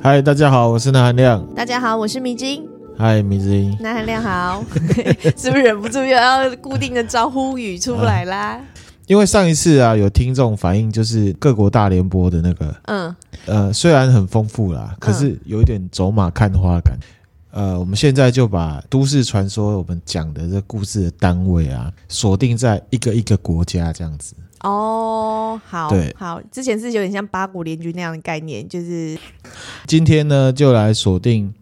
嗨，大家好，我是南韩亮。大家好，我是米晶。嗨，米晶。南韩亮好，是不是忍不住又要固定的招呼语出来啦？啊、因为上一次啊，有听众反映，就是各国大联播的那个，嗯，呃，虽然很丰富啦，可是有一点走马看花感。呃，我们现在就把都市传说我们讲的这故事的单位啊，锁定在一个一个国家这样子。哦，好，对，好，之前是有点像八国联军那样的概念，就是今天呢，就来锁定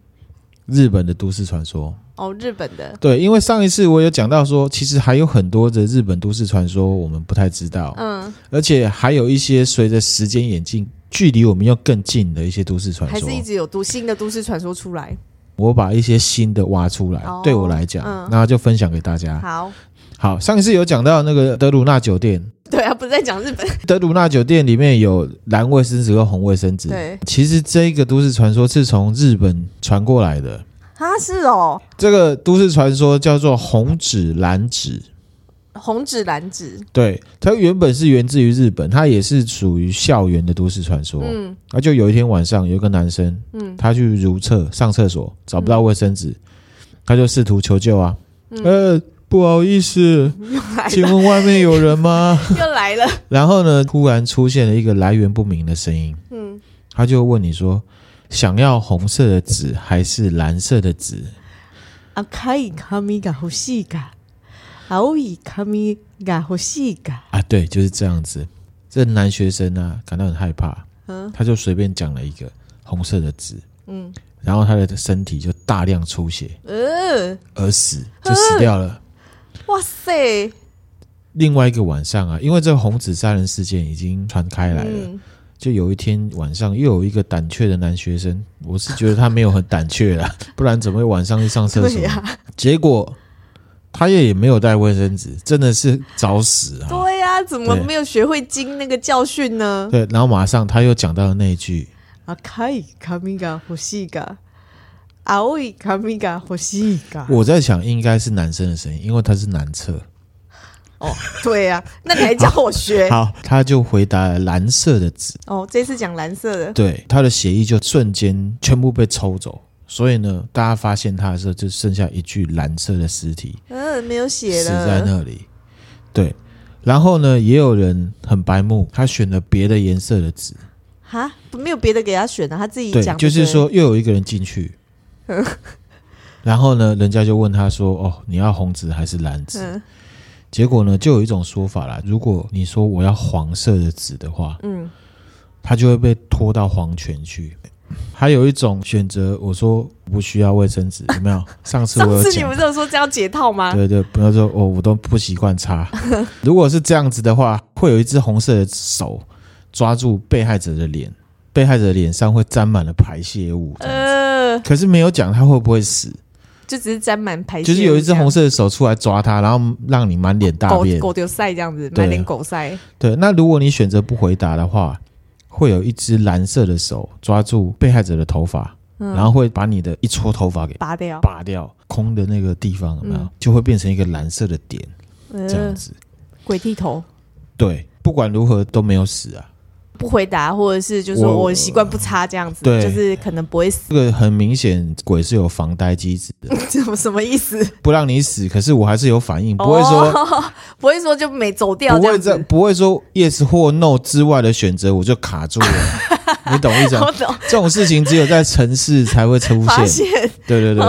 日本的都市传说。哦，日本的，对，因为上一次我有讲到说，其实还有很多的日本都市传说我们不太知道，嗯，而且还有一些随着时间演进，距离我们又更近的一些都市传说，还是一直有读新的都市传说出来。我把一些新的挖出来，哦、对我来讲，那、嗯、就分享给大家。好，好，上一次有讲到那个德鲁纳酒店。对啊，不是在讲日本。德鲁纳酒店里面有蓝卫生纸和红卫生纸。对，其实这个都市传说是从日本传过来的。它是哦，这个都市传说叫做红纸蓝纸。红纸蓝纸，对，它原本是源自于日本，它也是属于校园的都市传说。嗯，那就有一天晚上，有一个男生，嗯，他去如厕上厕所，找不到卫生纸，嗯、他就试图求救啊，嗯、呃。不好意思，请问外面有人吗？又来了。然后呢，突然出现了一个来源不明的声音。嗯，他就问你说：“想要红色的纸还是蓝色的纸？”赤い纸が欲しいか、青い纸が欲しいか。啊，对，就是这样子。这男学生呢、啊，感到很害怕。嗯，他就随便讲了一个红色的纸。嗯，然后他的身体就大量出血，呃，而死就死掉了。 哇塞！另外一个晚上啊，因为这个红纸杀人事件已经传开来了，嗯、就有一天晚上又有一个胆怯的男学生，我是觉得他没有很胆怯啦，不然怎么会晚上去上厕所？啊、结果他也也没有带卫生纸，真的是找死啊！对呀、啊，怎么没有学会经那个教训呢？对，然后马上他又讲到了那一句：“啊，可以，卡米嘎，呼吸嘎。”啊，我卡米嘎呼吸嘎。我在想，应该是男生的声音，因为他是男厕。哦，对呀、啊，那你还教我学好？好，他就回答了蓝色的纸。哦，这次讲蓝色的。对，他的血液就瞬间全部被抽走，所以呢，大家发现他的时候，就剩下一具蓝色的尸体。嗯、呃，没有血了，死在那里。对，然后呢，也有人很白目，他选了别的颜色的纸。哈，没有别的给他选的，他自己讲。对，就是说又有一个人进去。然后呢，人家就问他说：“哦，你要红纸还是蓝纸？”嗯、结果呢，就有一种说法啦，如果你说我要黄色的纸的话，嗯，他就会被拖到黄泉去。还有一种选择，我说不需要卫生纸，有没有？上次我有讲，上次你们有说这样解套吗？对对，不要说哦，我都不习惯擦。如果是这样子的话，会有一只红色的手抓住被害者的脸，被害者的脸上会沾满了排泄物。呃可是没有讲他会不会死，就只是沾满排泄，就是有一只红色的手出来抓他，然后让你满脸大便，狗丢塞这样子，满脸狗塞。对，那如果你选择不回答的话，会有一只蓝色的手抓住被害者的头发，嗯、然后会把你的一撮头发给拔掉，拔掉空的那个地方有没有？嗯、就会变成一个蓝色的点，这样子。呃、鬼剃头。对，不管如何都没有死啊。不回答，或者是就是说我习惯不擦这样子，对，就是可能不会死。这个很明显，鬼是有防呆机制的。什么什么意思？不让你死，可是我还是有反应，不会说、哦、不会说就没走掉，不会在不会说 yes 或 no 之外的选择我就卡住了。你懂意思吗？我懂。这种事情只有在城市才会出现对对对。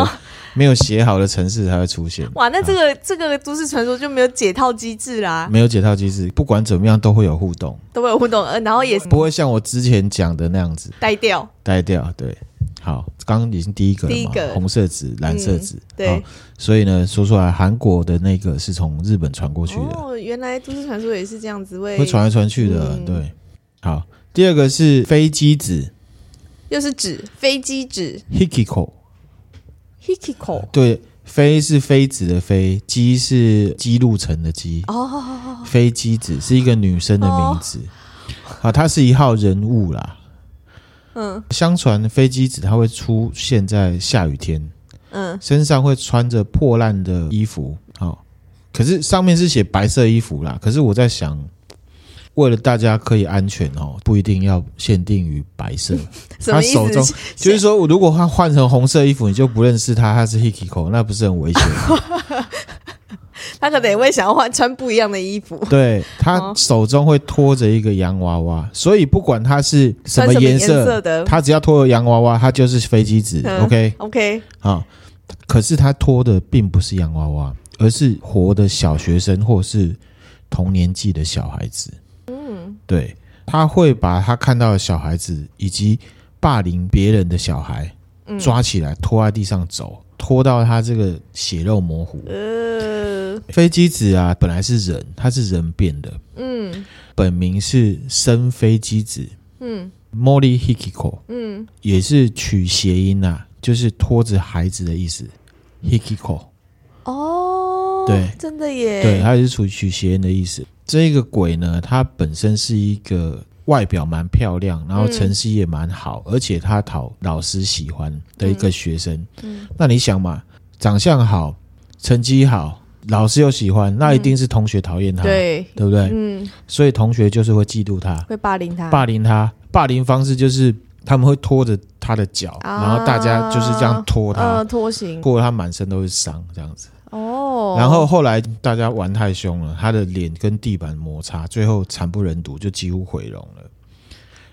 哦没有写好的城市才会出现。哇，那这个、啊、这个都市传说就没有解套机制啦。没有解套机制，不管怎么样都会有互动，都会有互动，呃，然后也不会像我之前讲的那样子呆掉，呆掉。对，好，刚刚已经第一个了嘛，第一个红色纸、蓝色纸、嗯，对。所以呢，说出来，韩国的那个是从日本传过去的。哦，原来都市传说也是这样子，会会传来传去的。嗯、对，好，第二个是飞机纸，又是纸，飞机纸，Hikiko。Hikiko 对，飞是妃子的妃，姬是姬路城的姬。哦，飞机子是一个女生的名字。啊，她是一号人物啦。嗯，相传飞机子她会出现在下雨天。嗯，身上会穿着破烂的衣服。好，可是上面是写白色衣服啦。可是我在想，为了大家可以安全哦，不一定要限定于白色。他手中 就是说，如果他换成红色衣服，你就不认识他，他是 Hikiko，那不是很危险吗？他可能也会想要换穿不一样的衣服。对，他手中会拖着一个洋娃娃，所以不管他是什么颜色，色的，他只要拖着洋娃娃，他就是飞机子。嗯、OK OK，好。可是他拖的并不是洋娃娃，而是活的小学生或是同年纪的小孩子。嗯，对，他会把他看到的小孩子以及霸凌别人的小孩抓起来拖在地上走，拖到他这个血肉模糊。呃，飞机子啊，本来是人，他是人变的。嗯，本名是生飞机子。嗯 moly Hikiko。嗯，也是取谐音啊。就是拖着孩子的意思，Hikiko。哦，对，真的耶。对，他也是取取谐音的意思。这个鬼呢，他本身是一个外表蛮漂亮，然后成绩也蛮好，嗯、而且他讨老师喜欢的一个学生。嗯，嗯，那你想嘛，长相好，成绩好，老师又喜欢，那一定是同学讨厌他，对、嗯，对不对？嗯，所以同学就是会嫉妒他，会霸凌他，霸凌他，霸凌方式就是。他们会拖着他的脚，啊、然后大家就是这样拖他，呃、拖行，过他满身都是伤，这样子。哦。然后后来大家玩太凶了，他的脸跟地板摩擦，最后惨不忍睹，就几乎毁容了。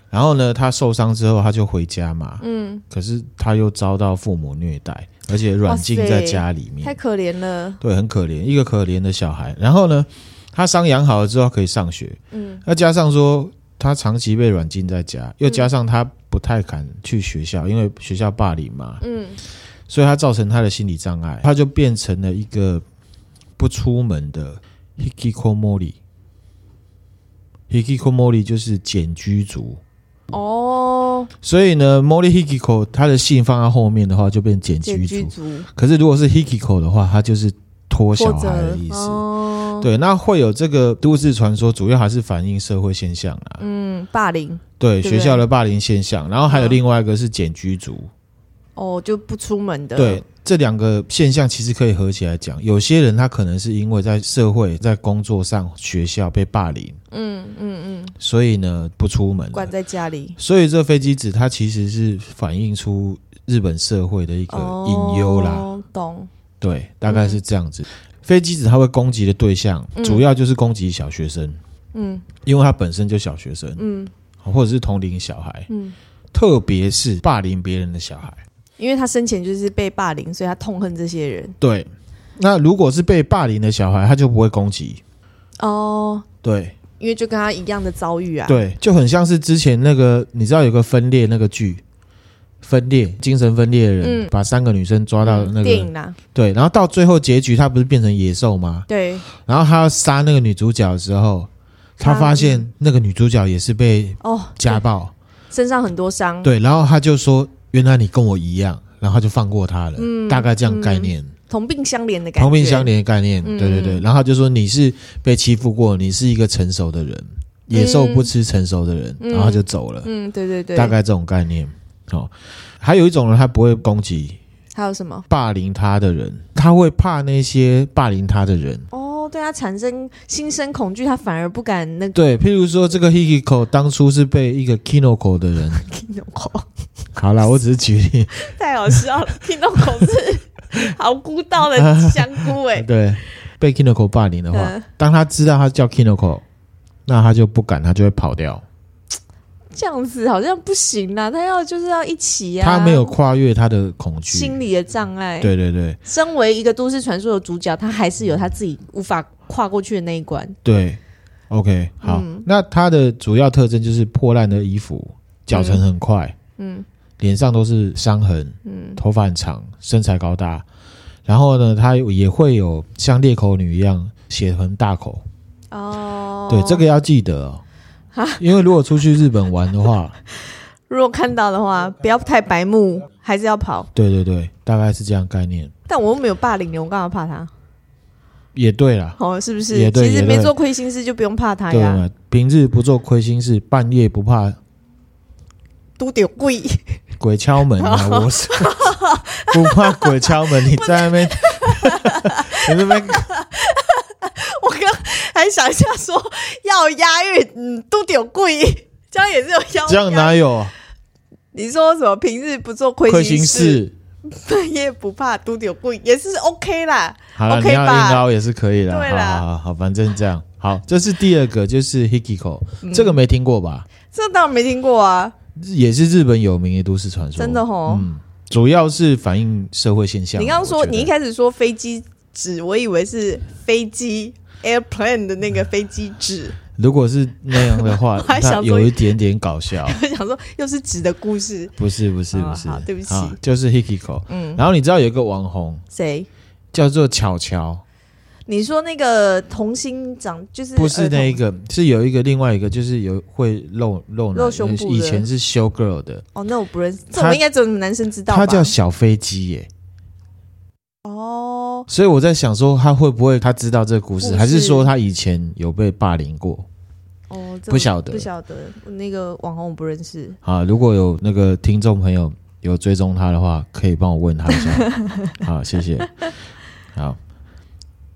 然后呢，他受伤之后，他就回家嘛。嗯。可是他又遭到父母虐待，而且软禁在家里面，太可怜了。对，很可怜，一个可怜的小孩。然后呢，他伤养好了之后可以上学。嗯。那加上说他长期被软禁在家，又加上他。不太敢去学校，因为学校霸凌嘛，嗯，所以他造成他的心理障碍，他就变成了一个不出门的 hikikomori。hikikomori 就是简居族哦，所以呢，mori hikiko 他的姓放在后面的话就变简居族，族可是如果是 hikiko 的话，他就是拖小孩的意思。对，那会有这个都市传说，主要还是反映社会现象啊。嗯，霸凌。对学校的霸凌现象，然后还有另外一个是简居族。哦，就不出门的。对，这两个现象其实可以合起来讲。有些人他可能是因为在社会、在工作上、学校被霸凌。嗯嗯嗯。所以呢，不出门，关在家里。所以这飞机子它其实是反映出日本社会的一个隐忧啦。哦，懂。对，大概是这样子。嗯飞机子它会攻击的对象，主要就是攻击小学生，嗯，因为他本身就小学生，嗯，或者是同龄小孩，嗯，特别是霸凌别人的小孩，因为他生前就是被霸凌，所以他痛恨这些人。对，那如果是被霸凌的小孩，他就不会攻击。哦，对，因为就跟他一样的遭遇啊，对，就很像是之前那个，你知道有个分裂那个剧。分裂，精神分裂的人，嗯、把三个女生抓到那个、嗯、电影啦。对，然后到最后结局，他不是变成野兽吗？对。然后他要杀那个女主角的时候，他发现那个女主角也是被哦家暴，身上很多伤。对，然后他就说：“原来你跟我一样。”然后就放过他了。嗯，大概这样概念，同病相怜的概念。同病相怜的概念，对对对。然后他就说：“你是被欺负过，你是一个成熟的人，野兽不吃成熟的人。嗯”然后就走了。嗯，对对对，大概这种概念。哦，还有一种人，他不会攻击，还有什么霸凌他的人，他会怕那些霸凌他的人。哦，对他产生心生恐惧，他反而不敢那个。对，譬如说这个 Hikiko 当初是被一个 Kinoko 的人，Kinoko。好啦，我只是举例，太好笑了。Kinoko 是好孤岛的 香菇哎。对，被 Kinoko 霸凌的话，嗯、当他知道他叫 Kinoko，那他就不敢，他就会跑掉。这样子好像不行啦，他要就是要一起呀、啊。他没有跨越他的恐惧，心理的障碍。对对对，身为一个都市传说的主角，他还是有他自己无法跨过去的那一关。对，OK，好，嗯、那他的主要特征就是破烂的衣服，脚程很快，嗯，脸上都是伤痕，嗯，头发很长，身材高大，然后呢，他也会有像裂口女一样血盆大口。哦，对，这个要记得哦。因为如果出去日本玩的话，如果看到的话，不要太白目，还是要跑。对对对，大概是这样概念。但我又没有霸凌你，我干嘛怕他？也对啦，哦，是不是？也对，其实没做亏心事就不用怕他呀。对，平日不做亏心事，半夜不怕都得鬼鬼敲门啊！我是 不怕鬼敲门，你在那边，你那边。我刚还想一下说，要押韵，嗯，都得有贵，这样也是有押韵。这样哪有？你说什么？平日不做亏心事，半夜不怕都得有贵，也是 OK 啦。好了，你要硬凹也是可以的。对啦，好好好，反正这样好。这是第二个，就是 Hikiko，、嗯、这个没听过吧？这当然没听过啊，也是日本有名的都市传说。真的哦，嗯，主要是反映社会现象。你刚刚说，你一开始说飞机纸，我以为是飞机 airplane 的那个飞机纸。如果是那样的话，它有一点点搞笑。我 想说，又是纸的故事？不是，不是，不是。好，对不起，就是 Hikiko。嗯，然后你知道有一个网红谁？叫做巧巧。你说那个童星长就是不是那一个，是有一个另外一个，就是有会露露露胸部，以前是 show girl 的。哦，那我不认识，这我们应该只有男生知道。他叫小飞机耶。哦，所以我在想说，他会不会他知道这个故事，还是说他以前有被霸凌过？哦，不晓得，不晓得。那个网红我不认识。啊，如果有那个听众朋友有追踪他的话，可以帮我问他一下。好，谢谢。好，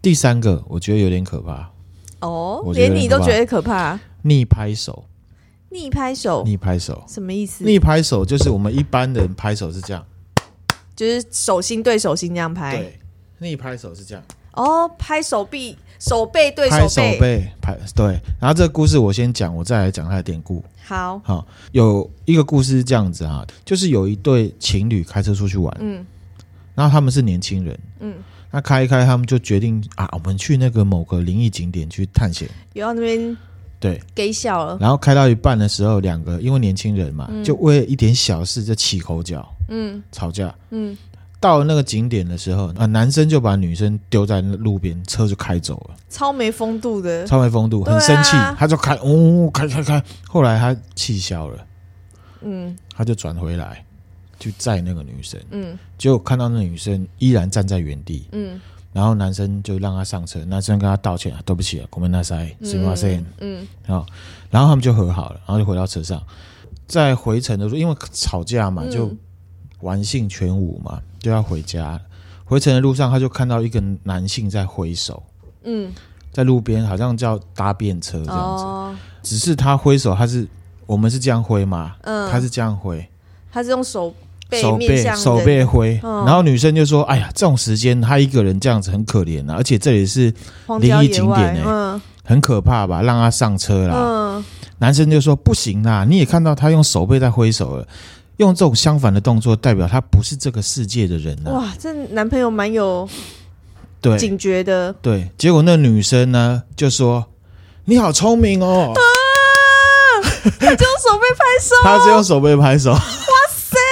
第三个我觉得有点可怕。哦，连你都觉得可怕？逆拍手，逆拍手，逆拍手，什么意思？逆拍手就是我们一般人拍手是这样。就是手心对手心这样拍，对，逆拍手是这样。哦，拍手臂，手背对手背，拍手背，拍对。然后这个故事我先讲，我再来讲它的典故。好，好，有一个故事是这样子啊，就是有一对情侣开车出去玩，嗯，然后他们是年轻人，嗯，那开一开，他们就决定啊，我们去那个某个灵异景点去探险。有到那边。对，给笑了。然后开到一半的时候，两个因为年轻人嘛，嗯、就为了一点小事就起口角，嗯，吵架，嗯。到了那个景点的时候，啊，男生就把女生丢在那路边，车就开走了，超没风度的，超没风度，很生气，啊、他就开，哦，开开开。后来他气消了，嗯，他就转回来，去载那个女生，嗯，结果看到那女生依然站在原地，嗯。然后男生就让他上车，男生跟他道歉，对不起啊，ごめんなさい，すみません，嗯，好，然后他们就和好了，然后就回到车上，在回程的时候，因为吵架嘛，就玩性全无嘛，就要回家。回程的路上，他就看到一个男性在挥手，嗯，在路边好像叫搭便车这样子，哦、只是他挥手，他是我们是这样挥嘛，嗯，他是这样挥，他是用手。 手背手背挥，然后女生就说：“哎呀，这种时间他一个人这样子很可怜啊，而且这里是灵异景点哎、欸，很可怕吧？让他上车啦。”男生就说：“不行啦，你也看到他用手背在挥手了，用这种相反的动作，代表他不是这个世界的人啊。”哇，这男朋友蛮有对警觉的。对，结果那女生呢就说：“你好聪明哦！”啊，他 就用手背拍手，他只用手背拍手。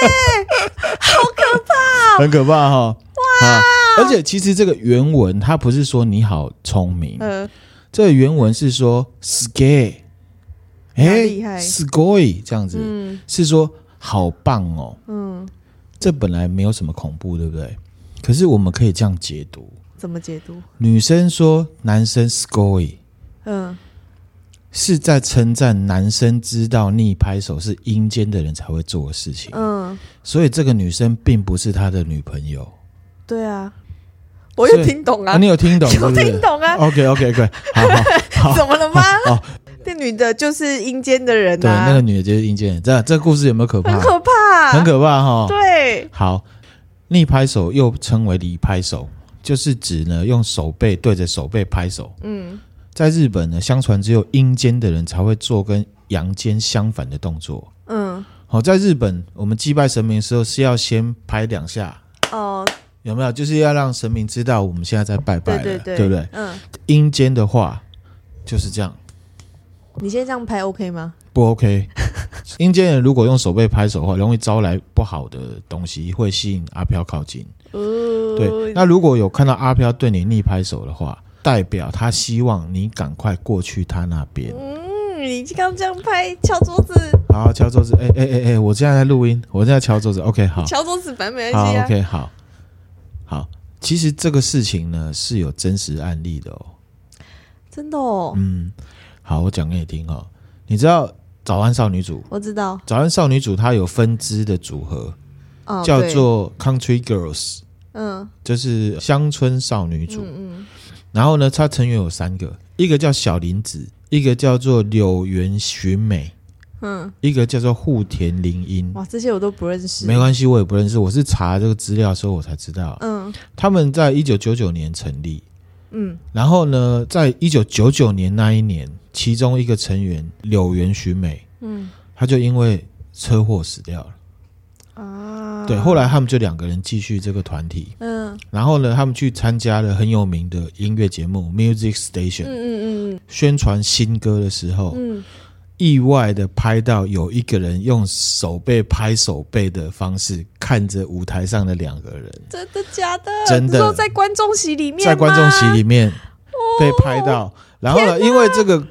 好可怕，很可怕哈！哇，而且其实这个原文它不是说你好聪明，嗯，这个原文是说 “scare”，哎，厉害，“score” 这样子，嗯，是说好棒哦，嗯，这本来没有什么恐怖，对不对？可是我们可以这样解读，怎么解读？女生说男生 scory 嗯。是在称赞男生知道逆拍手是阴间的人才会做的事情。嗯，所以这个女生并不是他的女朋友。对啊，我有听懂啊，啊你有听懂？有听懂啊？OK OK OK，好好 好，怎么了吗？哦，那女的就是阴间的人啊。对，那个女的就是阴间人。这这故事有没有可怕？很可怕，很可怕哈。对，好，逆拍手又称为离拍手，就是指呢用手背对着手背拍手。嗯。在日本呢，相传只有阴间的人才会做跟阳间相反的动作。嗯，好，在日本，我们祭拜神明的时候是要先拍两下。哦，有没有？就是要让神明知道我们现在在拜拜了，对，对，对，对不对？嗯，阴间的话就是这样。你现在这样拍 OK 吗？不 OK。阴间人如果用手背拍手的话，容易招来不好的东西，会吸引阿飘靠近。哦，对。那如果有看到阿飘对你逆拍手的话，代表他希望你赶快过去他那边。嗯，你刚刚这样拍，敲桌子。好，敲桌子。哎哎哎哎，我现在在录音，我现在敲桌子。OK，好。敲桌子反正没关系啊。好，OK，好。好，其实这个事情呢是有真实案例的哦。真的哦。嗯，好，我讲给你听哦。你知道早安少女组？我知道。早安少女组它有分支的组合，哦、叫做 Country Girls。嗯，就是乡村少女组。嗯嗯。然后呢，他成员有三个，一个叫小林子，一个叫做柳原寻美，嗯，一个叫做户田铃音。哇，这些我都不认识。没关系，我也不认识。我是查这个资料的时候，我才知道。嗯，他们在一九九九年成立。嗯，然后呢，在一九九九年那一年，其中一个成员柳原寻美，嗯，他就因为车祸死掉了。啊，对，后来他们就两个人继续这个团体，嗯，然后呢，他们去参加了很有名的音乐节目 Music Station，嗯嗯嗯，宣传新歌的时候，嗯，意外的拍到有一个人用手背拍手背的方式看着舞台上的两个人，真的假的？真的，说在观众席里面，在观众席里面被拍到，哦、然后呢，因为这个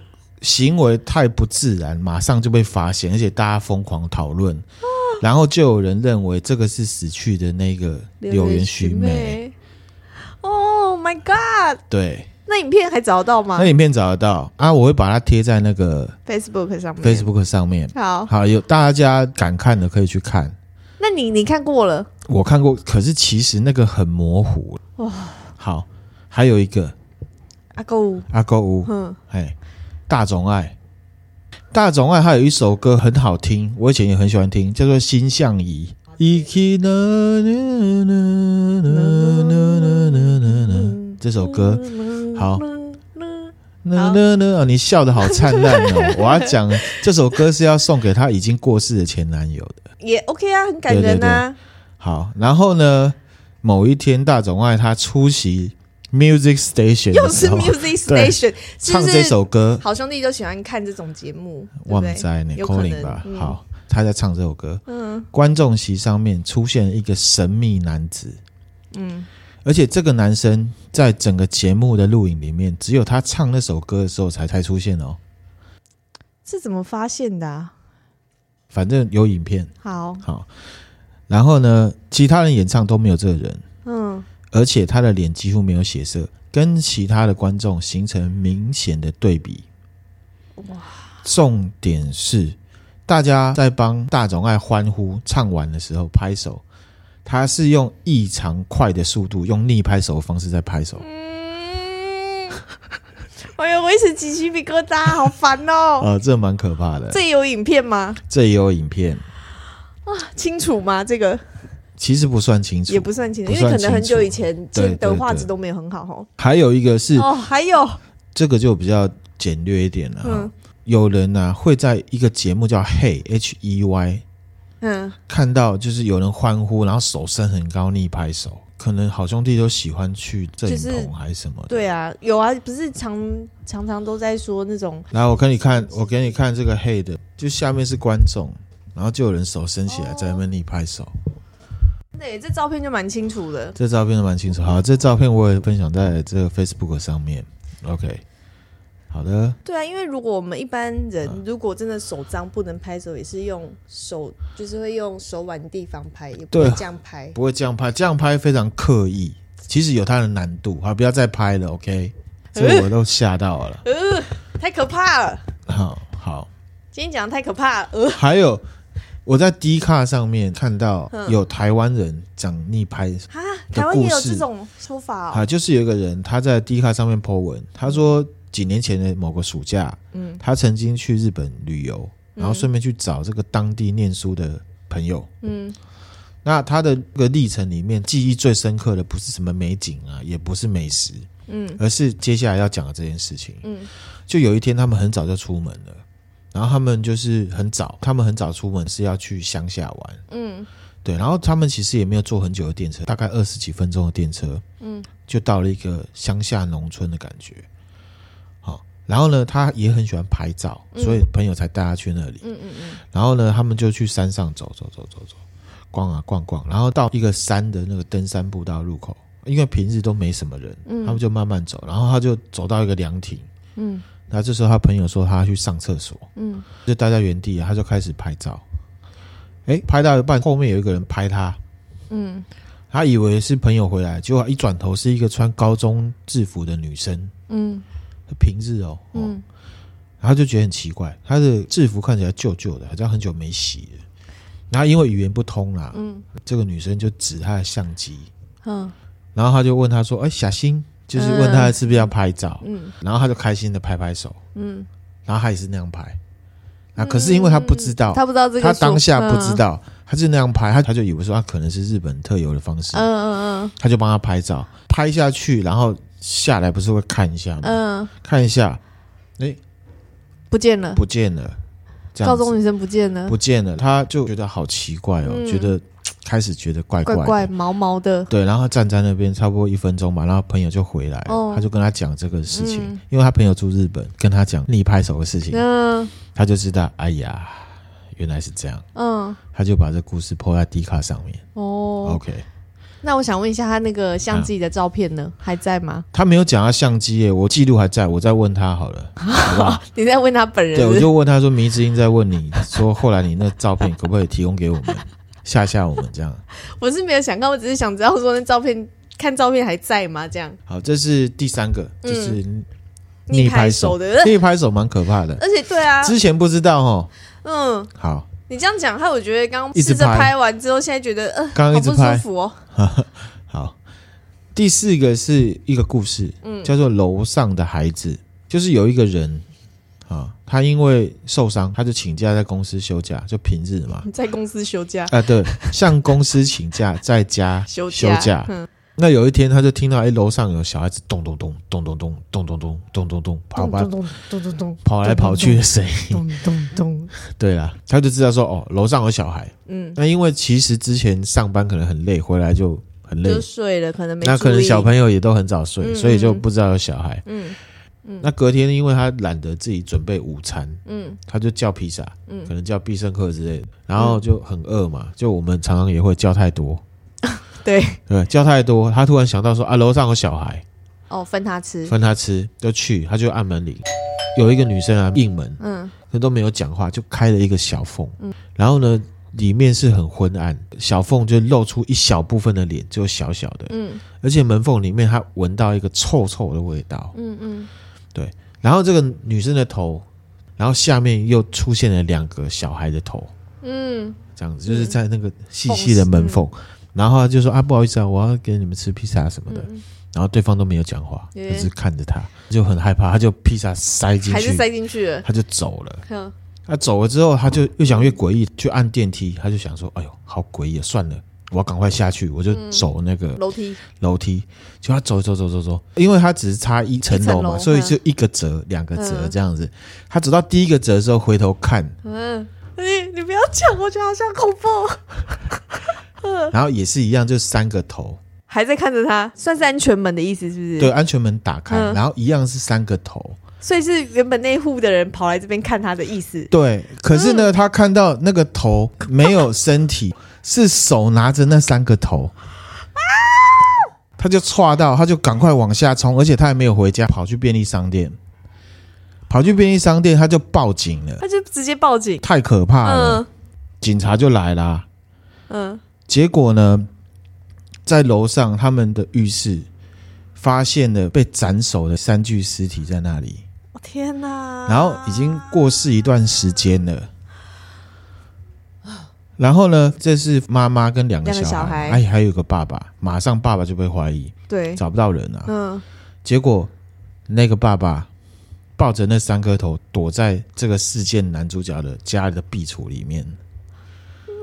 行为太不自然，马上就被发现，而且大家疯狂讨论。哦然后就有人认为这个是死去的那个柳原寻美。Oh my god！对，那影片还找得到吗？那影片找得到啊，我会把它贴在那个 Facebook 上面。Facebook 上面，好，好，有大家敢看的可以去看。那你你看过了？我看过，可是其实那个很模糊。哇，好，还有一个阿勾屋，阿勾屋，嗯，哎，大总爱。大总爱，还有一首歌很好听，我以前也很喜欢听，叫做《心相依》。这首歌好，你笑得好灿烂哦！我要讲这首歌是要送给他已经过世的前男友的，也 OK 啊，很感人啊。好，然后呢，某一天大总爱他出席。Music Station 又是 Music Station 唱这首歌，好兄弟都喜欢看这种节目。旺仔呢？Calling 吧。好，他在唱这首歌。嗯，观众席上面出现一个神秘男子。嗯，而且这个男生在整个节目的录影里面，只有他唱那首歌的时候才才出现哦。是怎么发现的啊？反正有影片。好，好。然后呢，其他人演唱都没有这个人。嗯。而且他的脸几乎没有血色，跟其他的观众形成明显的对比。哇！重点是，大家在帮大总爱欢呼唱完的时候拍手，他是用异常快的速度，用逆拍手的方式在拍手。嗯，哎呦，我一直起鸡皮疙瘩，好烦哦！呃，这蛮可怕的。这有影片吗？这也有影片。啊，清楚吗？这个？其实不算清楚，也不算清楚，因为可能很久以前剪的画质都没有很好哦。还有一个是哦，还有这个就比较简略一点了。嗯，有人呢会在一个节目叫 Hey H E Y，嗯，看到就是有人欢呼，然后手伸很高逆拍手，可能好兄弟都喜欢去正统还是什么？对啊，有啊，不是常常常都在说那种。来，我给你看，我给你看这个 Hey 的，就下面是观众，然后就有人手伸起来在那边逆拍手。对，这照片就蛮清楚的。这照片就蛮清楚。好，这照片我也分享在这个 Facebook 上面。OK，好的。对啊，因为如果我们一般人如果真的手脏不能拍手，也是用手，就是会用手腕地方拍，也不会这样拍。不会这样拍，这样拍非常刻意，其实有它的难度。好，不要再拍了。OK，这我都吓到了。呃，太可怕了。好好，今天讲的太可怕了。呃，还有。我在 D 卡上面看到有台湾人讲逆拍啊，台湾也有这种说法啊，就是有一个人他在 D 卡上面 po 文，他说几年前的某个暑假，嗯，他曾经去日本旅游，然后顺便去找这个当地念书的朋友，嗯，那他的这个历程里面记忆最深刻的不是什么美景啊，也不是美食，嗯，而是接下来要讲的这件事情，嗯，就有一天他们很早就出门了。然后他们就是很早，他们很早出门是要去乡下玩，嗯，对。然后他们其实也没有坐很久的电车，大概二十几分钟的电车，嗯，就到了一个乡下农村的感觉。好，然后呢，他也很喜欢拍照，所以朋友才带他去那里。嗯嗯嗯。然后呢，他们就去山上走走走走走，逛啊逛逛，然后到一个山的那个登山步道入口，因为平日都没什么人，他们就慢慢走，然后他就走到一个凉亭，嗯。那这时候他朋友说他要去上厕所，嗯，就待在原地，他就开始拍照。哎，拍到一半，后面有一个人拍他，嗯，他以为是朋友回来，结果一转头是一个穿高中制服的女生，嗯，平日哦，嗯，然后就觉得很奇怪，他的制服看起来旧旧的，好像很久没洗了。然后因为语言不通啦，嗯，这个女生就指他的相机，嗯，然后他就问他说：“哎，小新。”就是问他是不是要拍照，嗯，然后他就开心的拍拍手，嗯，然后他也是那样拍，啊，可是因为他不知道，他不知道这个，他当下不知道，他就那样拍，他他就以为说他可能是日本特有的方式，嗯嗯嗯，他就帮他拍照，拍下去，然后下来不是会看一下吗？嗯，看一下，哎，不见了，不见了，高中女生不见了，不见了，他就觉得好奇怪哦，觉得。开始觉得怪怪，怪怪毛毛的，对，然后他站在那边差不多一分钟吧，然后朋友就回来，哦、他就跟他讲这个事情，嗯、因为他朋友住日本，跟他讲逆拍手的事情，嗯，他就知道，哎呀，原来是这样，嗯，他就把这故事 po 在 D 卡上面，哦，OK，那我想问一下，他那个相机的照片呢，啊、还在吗？他没有讲他相机耶，我记录还在，我再问他好了，好不好？你在问他本人。是是？对，我就问他说，迷之音在问你说，后来你那照片可不可以提供给我们？吓吓我们这样，我是没有想到，我只是想知道说那照片，看照片还在吗？这样。好，这是第三个，嗯、就是逆拍手的，逆拍手蛮可怕的。而且对啊，之前不知道哦。嗯，好，你这样讲，害我觉得刚刚试着拍完之后，现在觉得呃，刚刚一直拍好不舒服哦。好，第四个是一个故事，嗯，叫做楼上的孩子，就是有一个人。啊，他因为受伤，他就请假在公司休假，就平日嘛，在公司休假啊，对，向公司请假，在家休休假。那有一天，他就听到哎，楼上有小孩子咚咚咚咚咚咚咚咚咚咚咚咚跑吧，咚咚咚咚跑来跑去的声音，咚咚咚。对啦，他就知道说哦，楼上有小孩。嗯，那因为其实之前上班可能很累，回来就很累，就睡了，可能没。那可能小朋友也都很早睡，所以就不知道有小孩。嗯。那隔天，因为他懒得自己准备午餐，嗯，他就叫披萨，嗯，可能叫必胜客之类的，然后就很饿嘛，就我们常常也会叫太多，对。对，叫太多，他突然想到说啊，楼上有小孩，哦，分他吃，分他吃，就去，他就按门铃，有一个女生啊应门，嗯，那都没有讲话，就开了一个小缝，嗯，然后呢，里面是很昏暗，小缝就露出一小部分的脸，就小小的，嗯，而且门缝里面他闻到一个臭臭的味道，嗯嗯。对，然后这个女生的头，然后下面又出现了两个小孩的头，嗯，这样子就是在那个细细的门缝，嗯、然后他就说啊，不好意思啊，我要给你们吃披萨什么的，嗯、然后对方都没有讲话，就、嗯、是看着他，就很害怕，他就披萨塞进去，还是塞进去了，他就走了。嗯、他走了之后，他就越想越诡异，去按电梯，他就想说，哎呦，好诡异啊，算了。我要赶快下去，我就走那个楼梯，楼梯就他走走走走走，因为他只是差一层楼嘛，所以就一个折、两个折这样子。他走到第一个折的时候，回头看，嗯，你你不要讲，我觉得好像恐怖。然后也是一样，就三个头。还在看着他，算是安全门的意思，是不是？对，安全门打开，然后一样是三个头，所以是原本那户的人跑来这边看他的意思。对，可是呢，他看到那个头没有身体。是手拿着那三个头，他就剉到，他就赶快往下冲，而且他还没有回家，跑去便利商店，跑去便利商店，他就报警了，他就直接报警，太可怕了，警察就来啦，嗯，结果呢，在楼上他们的浴室发现了被斩首的三具尸体在那里，天哪，然后已经过世一段时间了。然后呢，这是妈妈跟两个小孩，小孩哎，还有一个爸爸，马上爸爸就被怀疑，对，找不到人啊。嗯，结果那个爸爸抱着那三颗头，躲在这个事件男主角的家里的壁橱里面。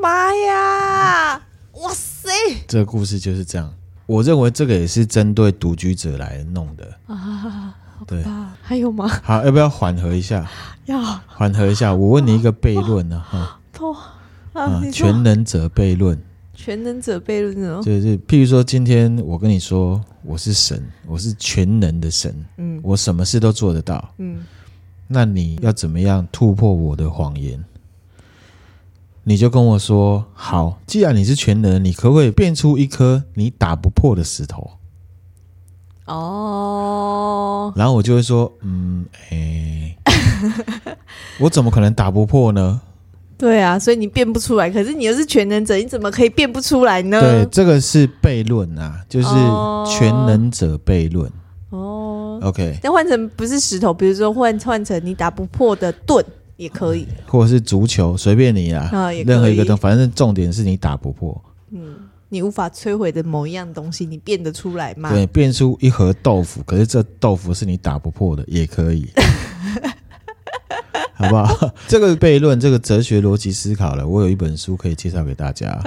妈呀！哇塞！这个故事就是这样。我认为这个也是针对独居者来弄的啊。对，还有吗？好，要不要缓和一下？要缓和一下。我问你一个悖论呢？哈。啊！全能者悖论，全能者悖论哦，就是譬如说，今天我跟你说我是神，我是全能的神，嗯，我什么事都做得到，嗯，那你要怎么样突破我的谎言？你就跟我说好，既然你是全能，你可不可以变出一颗你打不破的石头？哦，然后我就会说，嗯，哎，我怎么可能打不破呢？对啊，所以你变不出来。可是你又是全能者，你怎么可以变不出来呢？对，这个是悖论啊，就是全能者悖论。哦，OK。那换成不是石头，比如说换换成你打不破的盾也可以，或者是足球，随便你啊，啊任何一个都，反正重点是你打不破。嗯，你无法摧毁的某一样东西，你变得出来吗？对，变出一盒豆腐，可是这豆腐是你打不破的，也可以，好不好？这个悖论，这个哲学逻辑思考了，我有一本书可以介绍给大家，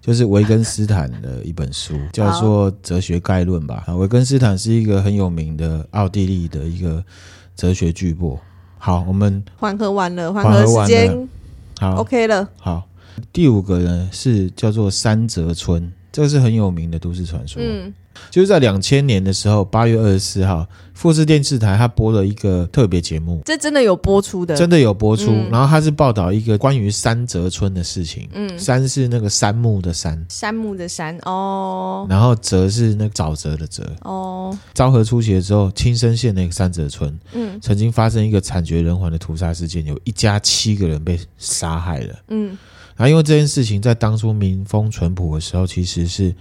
就是维根斯坦的一本书，叫做《哲学概论》吧。啊，维根斯坦是一个很有名的奥地利的一个哲学巨擘。好，我们缓和完了，缓和时间，好，OK 了。好，第五个呢是叫做三泽村，这个是很有名的都市传说。嗯。就是在两千年的时候，八月二十四号，富士电视台它播了一个特别节目，这真的有播出的，真的有播出。嗯、然后它是报道一个关于三泽村的事情。嗯，山是那个杉木的山，山木的山哦。然后泽是那个沼泽的泽哦。昭和初期的时候，青森县那个三泽村，嗯，曾经发生一个惨绝人寰的屠杀事件，有一家七个人被杀害了。嗯，然后因为这件事情在当初民风淳朴的时候，其实是。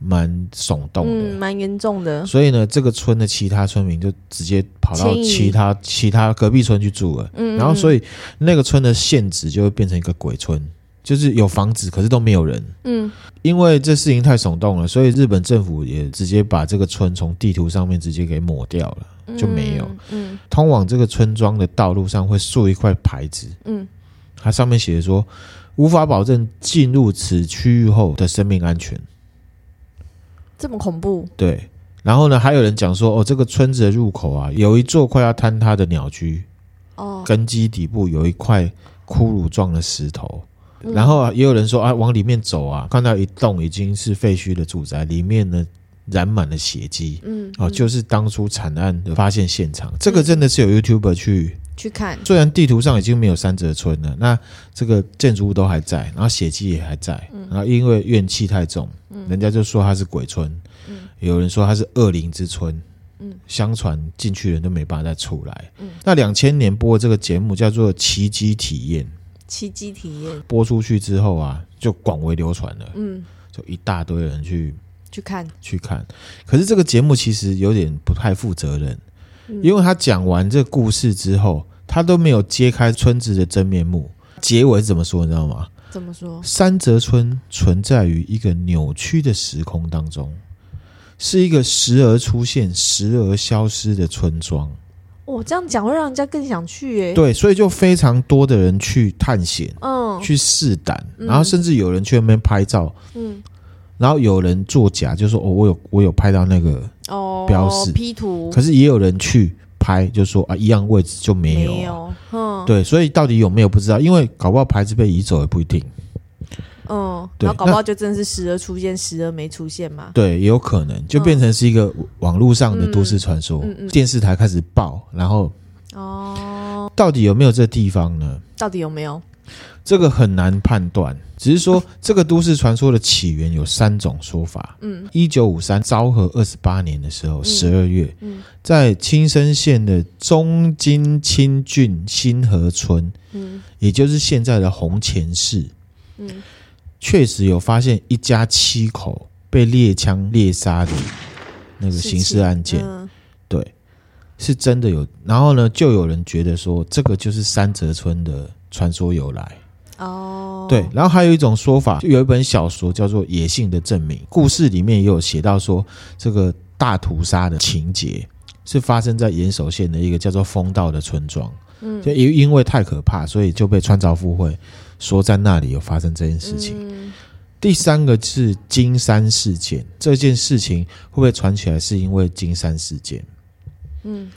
蛮耸动的，嗯，蛮严重的。所以呢，这个村的其他村民就直接跑到其他其他隔壁村去住了。嗯，然后所以那个村的县址就会变成一个鬼村，就是有房子，可是都没有人。嗯，因为这事情太耸动了，所以日本政府也直接把这个村从地图上面直接给抹掉了，就没有。嗯，通往这个村庄的道路上会竖一块牌子。嗯，它上面写着说，无法保证进入此区域后的生命安全。这么恐怖？对，然后呢，还有人讲说，哦，这个村子的入口啊，有一座快要坍塌的鸟居，哦，根基底部有一块骷髅状的石头，嗯、然后也有人说啊，往里面走啊，看到一栋已经是废墟的住宅，里面呢染满了血迹，嗯，哦，就是当初惨案的发现现场，嗯、这个真的是有 YouTuber 去。去看，虽然地图上已经没有三泽村了，那这个建筑物都还在，然后血迹也还在，嗯、然后因为怨气太重，嗯、人家就说它是鬼村，嗯、有人说它是恶灵之村，嗯、相传进去人都没办法再出来。嗯、那两千年播这个节目叫做《奇迹体验》，奇迹体验。播出去之后啊，就广为流传了，嗯，就一大堆人去去看。去看，可是这个节目其实有点不太负责任。因为他讲完这个故事之后，他都没有揭开村子的真面目。结尾是怎么说？你知道吗？怎么说？三泽村存在于一个扭曲的时空当中，是一个时而出现、时而消失的村庄。哦，这样讲会让人家更想去耶。对，所以就非常多的人去探险，嗯，去试胆，然后甚至有人去那边拍照，嗯。然后有人作假，就说哦，我有我有拍到那个哦标识、哦、P 图，可是也有人去拍，就说啊一样位置就没有，没有，嗯，对，所以到底有没有不知道，因为搞不好牌子被移走也不一定，嗯，对，然后搞不好就真的是时而出现，时而没出现嘛，对，也有可能就变成是一个网络上的都市传说，嗯。嗯嗯、电视台开始报，然后哦，到底有没有这地方呢？到底有没有？这个很难判断。只是说，这个都市传说的起源有三种说法。嗯，一九五三昭和二十八年的时候，十二月，嗯，在青森县的中金清郡新河村，嗯，也就是现在的弘前市，嗯，确实有发现一家七口被猎枪猎杀的那个刑事案件。对，是真的有。然后呢，就有人觉得说，这个就是三泽村的传说由来。哦，对，然后还有一种说法，就有一本小说叫做《野性的证明》，故事里面也有写到说，这个大屠杀的情节是发生在岩手县的一个叫做丰道的村庄。嗯，就因因为太可怕，所以就被川凿附会说在那里有发生这件事情。嗯，第三个是金山事件，这件事情会不会传起来是因为金山事件？嗯。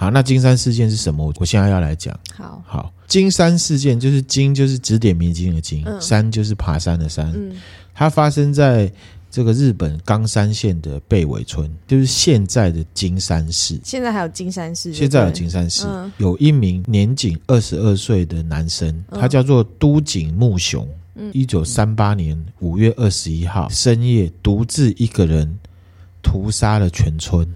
好，那金山事件是什么？我现在要来讲。好，好，金山事件就是金，就是指点迷津的金，嗯、山就是爬山的山。嗯，它发生在这个日本冈山县的贝尾村，就是现在的金山市。现在还有金山市？现在有金山市，嗯、有一名年仅二十二岁的男生，他叫做都井木雄。嗯，一九三八年五月二十一号深夜，独自一个人屠杀了全村。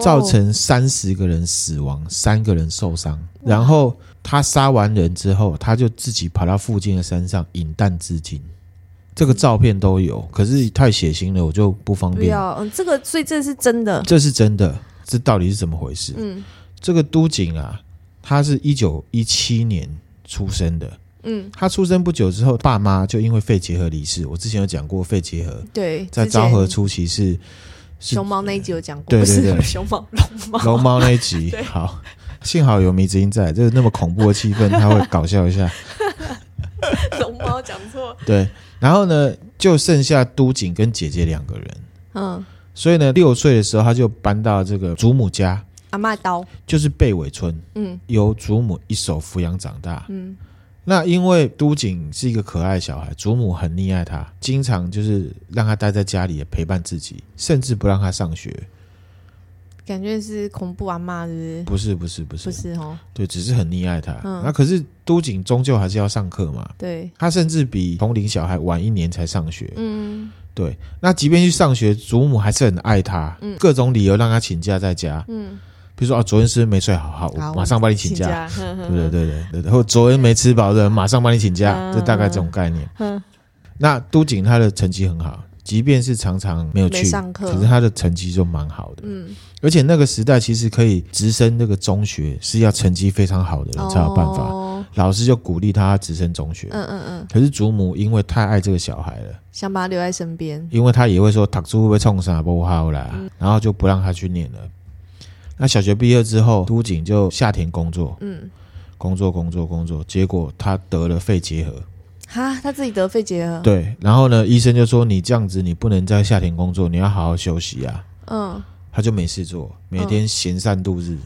造成三十个人死亡，三个人受伤。然后他杀完人之后，他就自己跑到附近的山上饮弹自尽。这个照片都有，可是太血腥了，我就不方便。不要，嗯，这个所以这是真的，这是真的，这到底是怎么回事？嗯，这个都井啊，他是一九一七年出生的。嗯，他出生不久之后，爸妈就因为肺结核离世。我之前有讲过肺结核，对，在昭和初期是熊猫那一集有讲过，对对对，熊猫龙猫。龙猫那一集好，幸好有迷之音在，就是那么恐怖的气氛，他会搞笑一下。龙猫讲错，对，然后呢，就剩下都景跟姐姐两个人，嗯，所以呢，六岁的时候他就搬到这个祖母家。阿妈刀。就是贝尾村，嗯，由祖母一手抚养长大，嗯，那因为都景是一个可爱小孩，祖母很溺爱他，经常就是让他待在家里陪伴自己，甚至不让他上学。感觉是恐怖阿妈，是不是？不是，不是，不是，不是哦。对，只是很溺爱他。嗯，那可是都景终究还是要上课嘛。对，他甚至比同龄小孩晚一年才上学。嗯，对。那即便去上学，祖母还是很爱他，嗯，各种理由让他请假在家。嗯。比如说啊，昨天是不是没睡好，好，我马上帮你请假。对对对对，然后昨天没吃饱的，马上帮你请假，就大概这种概念。那都景他的成绩很好，即便是常常没有去上课，可是他的成绩就蛮好的。嗯，而且那个时代其实可以直升那个中学，是要成绩非常好的人才有办法。老师就鼓励他直升中学。嗯嗯嗯。可是祖母因为太爱这个小孩了，想把他留在身边，因为他也会说读书会不会冲啥不好啦，然后就不让他去念了。那小学毕业之后，都景就下田工作，嗯，工作工作工作，结果他得了肺结核，哈，他自己得肺结核，对，然后呢，医生就说你这样子，你不能在下田工作，你要好好休息啊，嗯，他就没事做，每天闲散度日，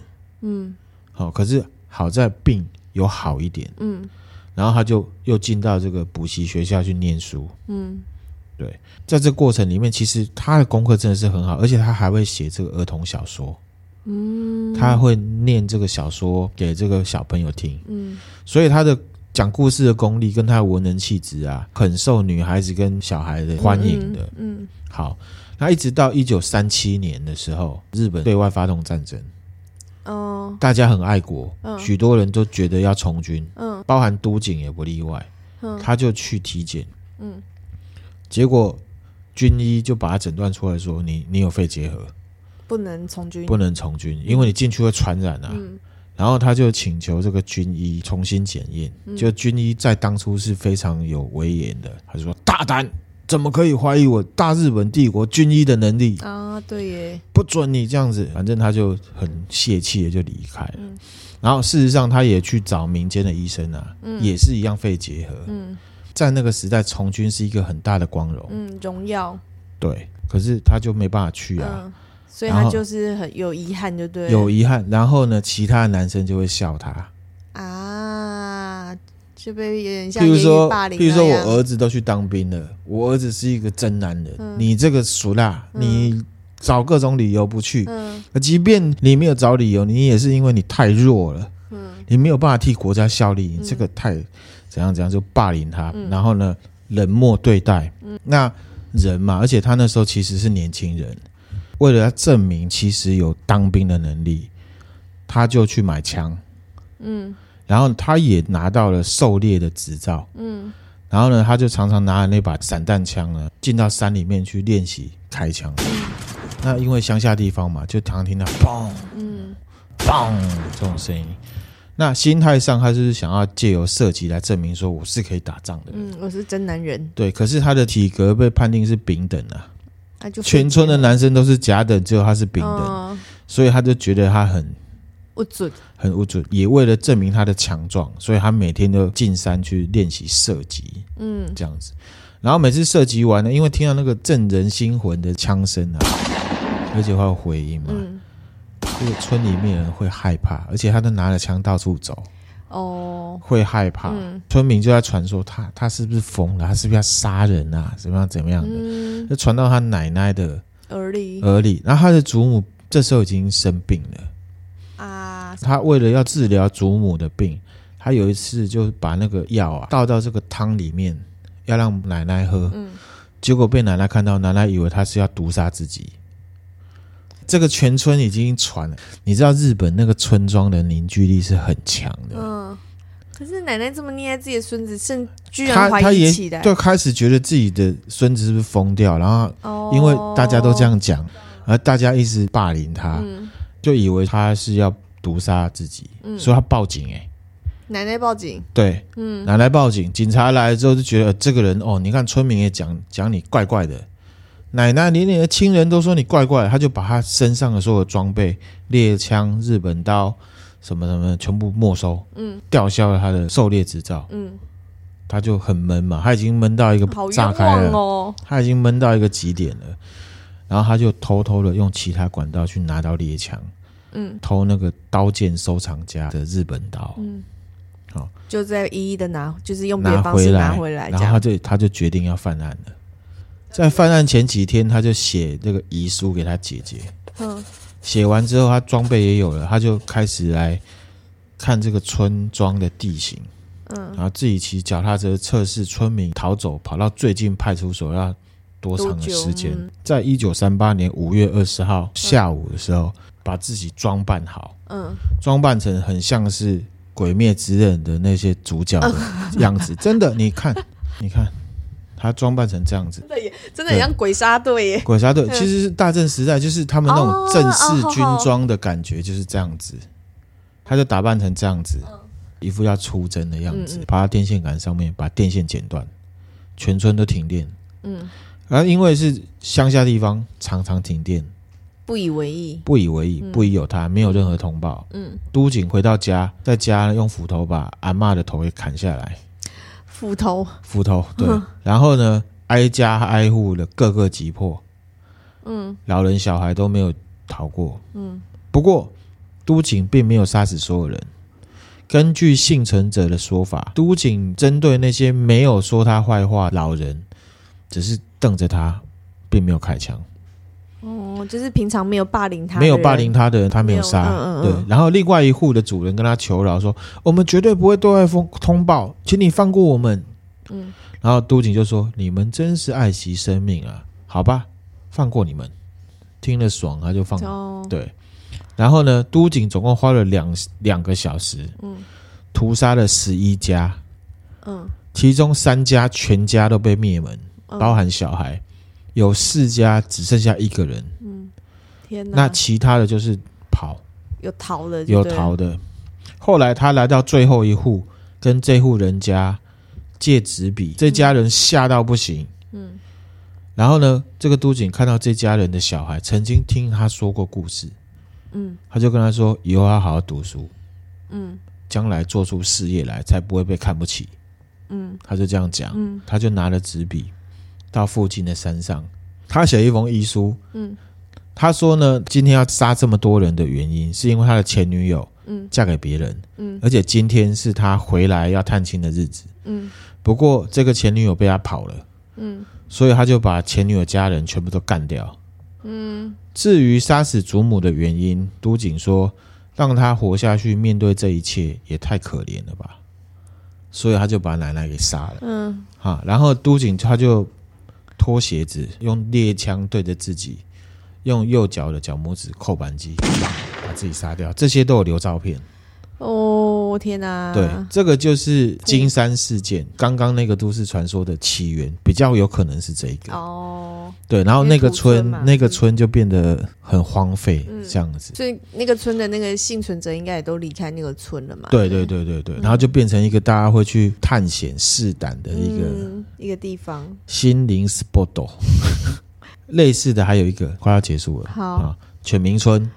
嗯，好，可是好在病有好一点，嗯，然后他就又进到这个补习学校去念书，嗯，对，在这过程里面，其实他的功课真的是很好，而且他还会写这个儿童小说。嗯，他会念这个小说给这个小朋友听，嗯，所以他的讲故事的功力跟他的文人气质啊，很受女孩子跟小孩的欢迎的。嗯，嗯，好，那一直到一九三七年的时候，日本对外发动战争，哦，大家很爱国，嗯，许多人都觉得要从军，嗯，包含都警也不例外，嗯，他就去体检，嗯，结果军医就把他诊断出来说，你你有肺结核。不能从军，不能从军，因为你进去会传染啊。嗯、然后他就请求这个军医重新检验，嗯、就军医在当初是非常有威严的，他就说：“大胆，怎么可以怀疑我大日本帝国军医的能力啊？对耶，不准你这样子。”反正他就很泄气的就离开了。嗯、然后事实上，他也去找民间的医生啊，嗯、也是一样肺结核。嗯、在那个时代，从军是一个很大的光荣，嗯，荣耀。对，可是他就没办法去啊。嗯所以他就是很有遗憾，就对。有遗憾，然后呢，其他的男生就会笑他啊，就被有点像。比如说，比如说我儿子都去当兵了，我儿子是一个真男人，嗯、你这个俗辣，嗯、你找各种理由不去。嗯。即便你没有找理由，你也是因为你太弱了。嗯。你没有办法替国家效力，你这个太怎样怎样就霸凌他，嗯、然后呢，冷漠对待。嗯。那人嘛，而且他那时候其实是年轻人。为了要证明其实有当兵的能力，他就去买枪，嗯，然后他也拿到了狩猎的执照，嗯，然后呢，他就常常拿着那把散弹枪呢，进到山里面去练习开枪。那因为乡下地方嘛，就常常听到砰，嗯，砰这种声音。那心态上，他就是想要借由射击来证明说我是可以打仗的，嗯，我是真男人。对，可是他的体格被判定是平等啊。全村的男生都是甲等，只有他是丙等，嗯、所以他就觉得他很不准，很不准。也为了证明他的强壮，所以他每天都进山去练习射击，嗯，这样子。然后每次射击完呢，因为听到那个震人心魂的枪声啊，而且会有回音嘛，嗯、这个村里面人会害怕，而且他都拿着枪到处走。哦，会害怕，嗯、村民就在传说他他是不是疯了？他是不是要杀人啊？怎么样怎么样的？嗯、就传到他奶奶的耳里耳里。然后他的祖母这时候已经生病了啊！他为了要治疗祖母的病，他有一次就把那个药啊倒到这个汤里面，要让奶奶喝。嗯、结果被奶奶看到，奶奶以为他是要毒杀自己。这个全村已经传了，你知道日本那个村庄的凝聚力是很强的。嗯，可是奶奶这么溺爱自己的孙子，甚居然怀疑起来，就开始觉得自己的孙子是不是疯掉？然后因为大家都这样讲，而大家一直霸凌他，就以为他是要毒杀自己，所以他报警。哎，奶奶报警，对，嗯，奶奶报警，警察来了之后就觉得这个人哦，你看村民也讲讲你怪怪的，奶奶连你的亲人都说你怪怪的，他就把他身上的所有装备，猎枪、日本刀什么什么全部没收，嗯，吊销了他的狩猎执照，嗯，他就很闷嘛，他已经闷到一个炸开了，哦，他已经闷到一个极点了，然后他就偷偷的用其他管道去拿到猎枪，嗯，偷那个刀剑收藏家的日本刀，嗯。好，就在一一的拿，就是用别的方式拿回来，然后他就他就决定要犯案了。在犯案前几天，他就写这个遗书给他姐姐。嗯，写完之后，他装备也有了，他就开始来看这个村庄的地形。嗯，然后自己骑脚踏车测试村民逃走跑到最近派出所要多长的时间。嗯、在一九三八年五月二十号下午的时候，嗯、把自己装扮好。嗯，装扮成很像是。鬼灭之刃的那些主角的样子，真的，你看，你看，他装扮成这样子，真的也，真的很像鬼杀队耶。鬼杀队其实是大正时代，就是他们那种正式军装的感觉，就是这样子。他就打扮成这样子，一副要出征的样子，爬到电线杆上面，把电线剪断，全村都停电。嗯，而因为是乡下地方，常常停电。不以为意，不以为意，不以有他，没有任何通报。嗯，都警回到家，在家用斧头把阿嬷的头给砍下来。斧头，斧头，对。然后呢，挨家挨户的各个击破。嗯，老人小孩都没有逃过。嗯，不过都警并没有杀死所有人。根据幸存者的说法，都警针对那些没有说他坏话老人，只是瞪着他，并没有开枪。哦，就是平常没有霸凌他，没有霸凌他的人，他没有杀。嗯嗯、对，然后另外一户的主人跟他求饶说：“我们绝对不会对外通通报，请你放过我们。”嗯，然后都警就说：“你们真是爱惜生命啊，好吧，放过你们。”听了爽，他就放。哦、对，然后呢，都警总共花了两两个小时，嗯，屠杀了十一家，嗯，其中三家全家都被灭门，包含小孩。有四家只剩下一个人，嗯，天哪！那其他的就是跑，有逃的，有逃的。后来他来到最后一户，跟这户人家借纸笔，这家人吓到不行，嗯。然后呢，这个都警看到这家人的小孩曾经听他说过故事，嗯，他就跟他说：“以后要好好读书，嗯，将来做出事业来，才不会被看不起。”嗯，他就这样讲，嗯，他就拿了纸笔。到附近的山上，他写一封遗书。嗯，他说呢，今天要杀这么多人的原因，是因为他的前女友，嗯，嫁给别人，嗯，而且今天是他回来要探亲的日子，嗯，不过这个前女友被他跑了，嗯，所以他就把前女友家人全部都干掉，嗯。至于杀死祖母的原因，都警说，让他活下去面对这一切也太可怜了吧，所以他就把奶奶给杀了，嗯，好，然后都警他就。脱鞋子，用猎枪对着自己，用右脚的脚拇指扣扳机，把自己杀掉。这些都有留照片。哦，天哪！对，这个就是金山事件，刚刚那个都市传说的起源，比较有可能是这个。哦，对，然后那个村，那个村就变得很荒废，这样子。所以那个村的那个幸存者应该也都离开那个村了嘛？对对对对对，然后就变成一个大家会去探险试胆的一个一个地方，心灵 spot。类似的还有一个快要结束了，好，犬鸣村。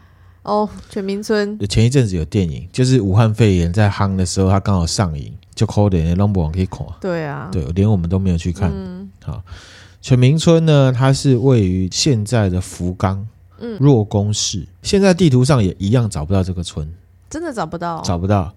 哦，犬鸣村前一阵子有电影，就是武汉肺炎在夯的时候，它刚好上映，就扣点 number one 可以看。对啊，对，连我们都没有去看。嗯，好，犬鸣村呢，它是位于现在的福冈，嗯，若宫市。现在地图上也一样找不到这个村，真的找不到，找不到。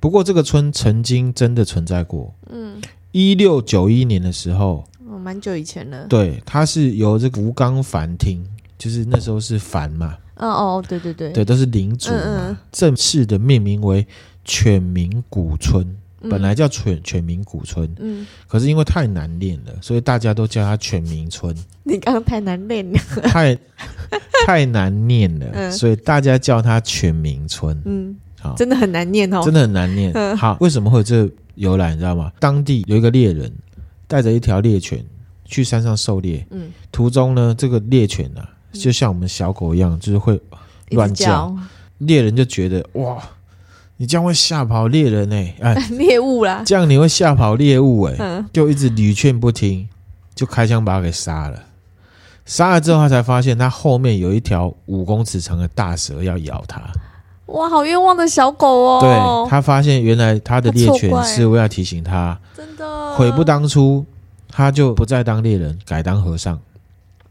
不过这个村曾经真的存在过。嗯，一六九一年的时候，哦，蛮久以前了。对，它是由这个吴刚凡厅，就是那时候是凡嘛。哦哦，对对对，对都是领主嘛，嗯嗯正式的命名为犬鸣古村，嗯、本来叫犬犬鸣谷村，嗯，可是因为太难念了，所以大家都叫它犬鸣村。你刚刚太难念了，太太难念了，嗯、所以大家叫它犬鸣村。嗯，好，真的很难念哦，真的很难念。嗯、好，为什么会有这个由来？你知道吗？当地有一个猎人带着一条猎犬去山上狩猎，嗯，途中呢，这个猎犬呢、啊。就像我们小狗一样，就是会乱叫。猎人就觉得哇，你这样会吓跑猎人呢、欸，哎，猎物啦，这样你会吓跑猎物哎、欸，就一直屡劝不听，就开枪把他给杀了。杀了之后，他才发现他后面有一条五公尺长的大蛇要咬他。哇，好冤枉的小狗哦！对，他发现原来他的猎犬是为了提醒他，真的悔不当初，他就不再当猎人，改当和尚。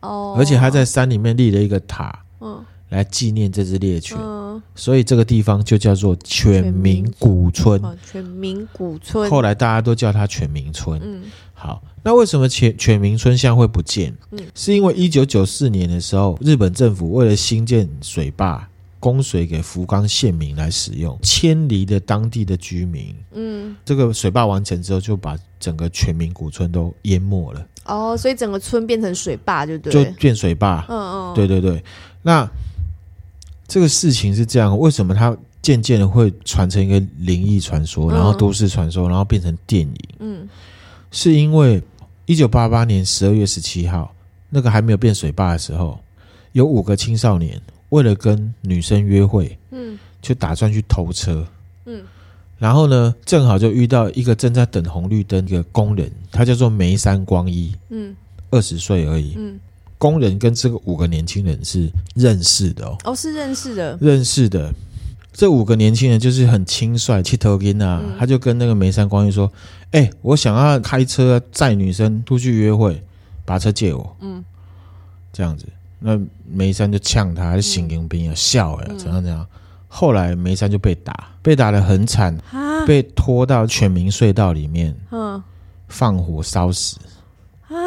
哦，而且他在山里面立了一个塔，嗯，来纪念这只猎犬。嗯，所以这个地方就叫做犬鸣古村。犬鸣古村，后来大家都叫它犬鸣村。嗯，好，那为什么犬犬鸣村现在会不见？嗯，是因为一九九四年的时候，日本政府为了兴建水坝。供水给福冈县民来使用，迁离的当地的居民。嗯，这个水坝完成之后，就把整个全民古村都淹没了。哦，所以整个村变成水坝，就对，就变水坝。嗯嗯，对对对。那这个事情是这样，为什么它渐渐的会传成一个灵异传说，然后都市传说，然后变成电影？嗯，是因为一九八八年十二月十七号，那个还没有变水坝的时候，有五个青少年。为了跟女生约会，嗯，就打算去偷车，嗯，然后呢，正好就遇到一个正在等红绿灯的工人，他叫做梅山光一，嗯，二十岁而已，嗯，工人跟这个五个年轻人是认识的哦，哦，是认识的，认识的，这五个年轻人就是很轻率，气头筋啊，他就跟那个梅山光一说，哎，我想要开车载女生出去约会，把车借我，嗯，这样子。那梅山就呛他，还是刑警兵啊，笑哎，怎样怎样？后来梅山就被打，被打的很惨，被拖到全民隧道里面，嗯，放火烧死。啊！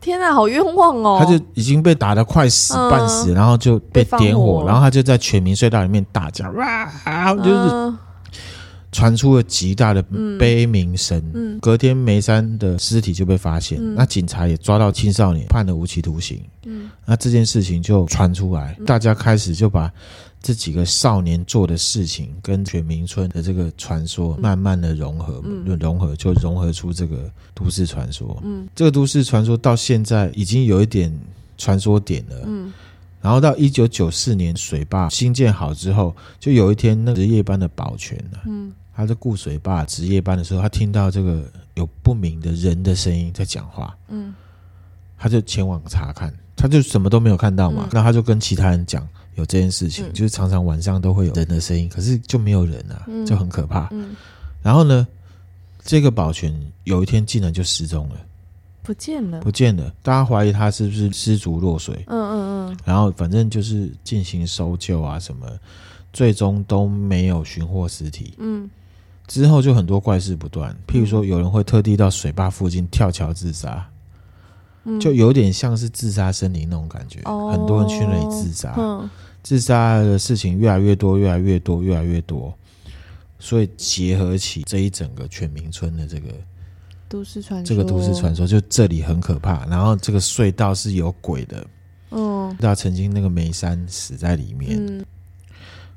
天哪，好冤枉哦！他就已经被打得快死半死，然后就被点火，然后他就在全民隧道里面大叫哇，就是。传出了极大的悲鸣声。隔天，梅山的尸体就被发现，嗯、那警察也抓到青少年，判了无期徒刑。嗯、那这件事情就传出来，嗯、大家开始就把这几个少年做的事情跟犬鸣村的这个传说慢慢的融合，嗯、融合就融合出这个都市传说。嗯、这个都市传说到现在已经有一点传说点了。嗯、然后到一九九四年水坝新建好之后，就有一天那值夜班的保全呢、啊。嗯。他在顾水坝值夜班的时候，他听到这个有不明的人的声音在讲话，嗯，他就前往查看，他就什么都没有看到嘛，嗯、那他就跟其他人讲有这件事情，嗯、就是常常晚上都会有人的声音，可是就没有人啊，嗯、就很可怕。嗯，然后呢，这个保全有一天竟然就失踪了，不见了，不见了，大家怀疑他是不是失足落水？嗯，然后反正就是进行搜救啊什么，最终都没有寻获尸体。嗯。之后就很多怪事不断，譬如说有人会特地到水坝附近跳桥自杀，嗯、就有点像是自杀森林那种感觉。哦、很多人去那里自杀，嗯、自杀的事情越来越多，越来越多，越来越多。所以结合起这一整个犬鸣村的这个都市传说，这个都市传说就这里很可怕。然后这个隧道是有鬼的，嗯，那曾经那个梅山死在里面，嗯、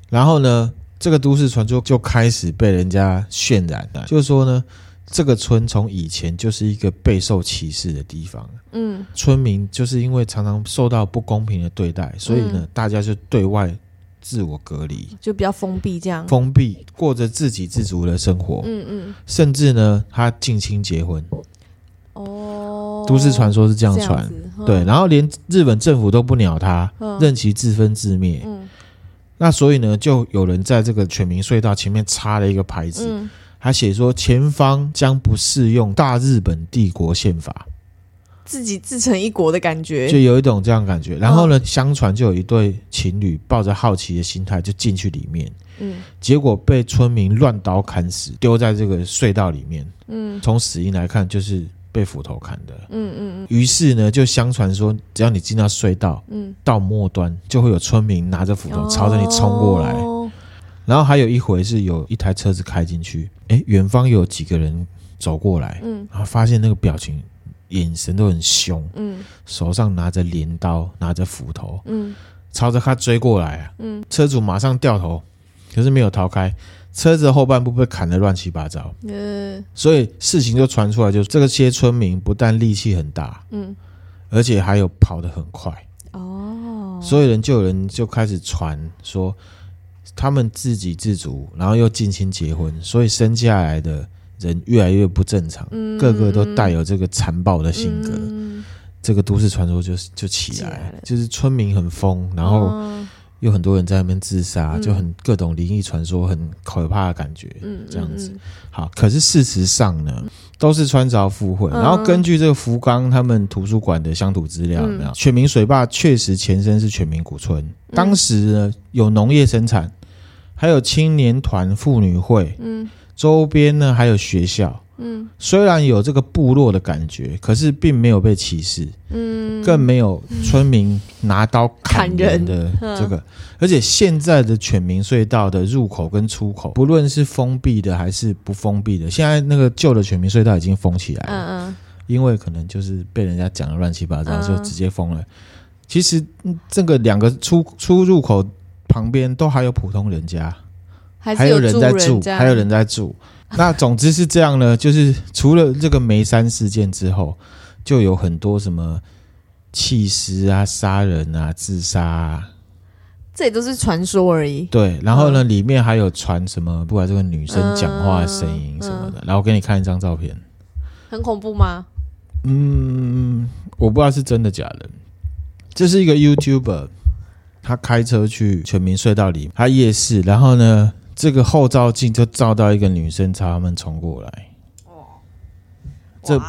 然后呢？这个都市传说就开始被人家渲染了，就是说呢，这个村从以前就是一个备受歧视的地方，嗯，村民就是因为常常受到不公平的对待，所以呢，嗯、大家就对外自我隔离，就比较封闭，这样。封闭过着自给自足的生活，嗯嗯，甚至呢，他近亲结婚，哦，都市传说是这样传，嗯、对，然后连日本政府都不鸟他，嗯、任其自生自灭，嗯。那所以呢，就有人在这个犬鸣隧道前面插了一个牌子，嗯、还写说前方将不适用大日本帝国宪法，自己自成一国的感觉，就有一种这样感觉。然后呢，哦、相传就有一对情侣抱着好奇的心态就进去里面，嗯，结果被村民乱刀砍死，丢在这个隧道里面，嗯，从死因来看就是。被斧头砍的，嗯嗯嗯。于是呢，就相传说，只要你进到隧道，嗯，到末端就会有村民拿着斧头朝着你冲过来。哦、然后还有一回是有一台车子开进去，哎，远方有几个人走过来，嗯，然后发现那个表情、眼神都很凶，嗯，手上拿着镰刀、拿着斧头，嗯，朝着他追过来啊，嗯，车主马上掉头，可是没有逃开。车子的后半部被砍得乱七八糟，嗯，所以事情就传出来，就是这个些村民不但力气很大，嗯，而且还有跑得很快，哦，所以人就有人就开始传说，他们自给自足，然后又近亲结婚，所以生下来的人越来越不正常，嗯、个个都带有这个残暴的性格。嗯、这个都市传说就就起来，起来就是村民很疯，然后。哦有很多人在那边自杀，就很各种灵异传说，很可怕的感觉，这样子。好，可是事实上呢，都是穿凿附会。然后根据这个福冈他们图书馆的乡土资料，有没有？犬鸣水坝确实前身是犬鸣古村，当时呢有农业生产，还有青年团、妇女会，嗯，周边呢还有学校。嗯，虽然有这个部落的感觉，可是并没有被歧视，嗯，更没有村民拿刀砍人的这个。而且现在的犬民隧道的入口跟出口，不论是封闭的还是不封闭的，现在那个旧的犬民隧道已经封起来了，嗯嗯，因为可能就是被人家讲的乱七八糟，就直接封了。其实这个两个出出入口旁边都还有普通人家，还有人在住，还有人在住。那总之是这样呢，就是除了这个梅山事件之后，就有很多什么弃尸啊、杀人啊、自杀啊，这也都是传说而已。对，然后呢，嗯、里面还有传什么，不管这个女生讲话的声音什么的。嗯嗯、然后我给你看一张照片，很恐怖吗？嗯，我不知道是真的假的。这是一个 YouTuber，他开车去全民隧道里，他夜市，然后呢。这个后照镜就照到一个女生朝他们冲过来，哦，这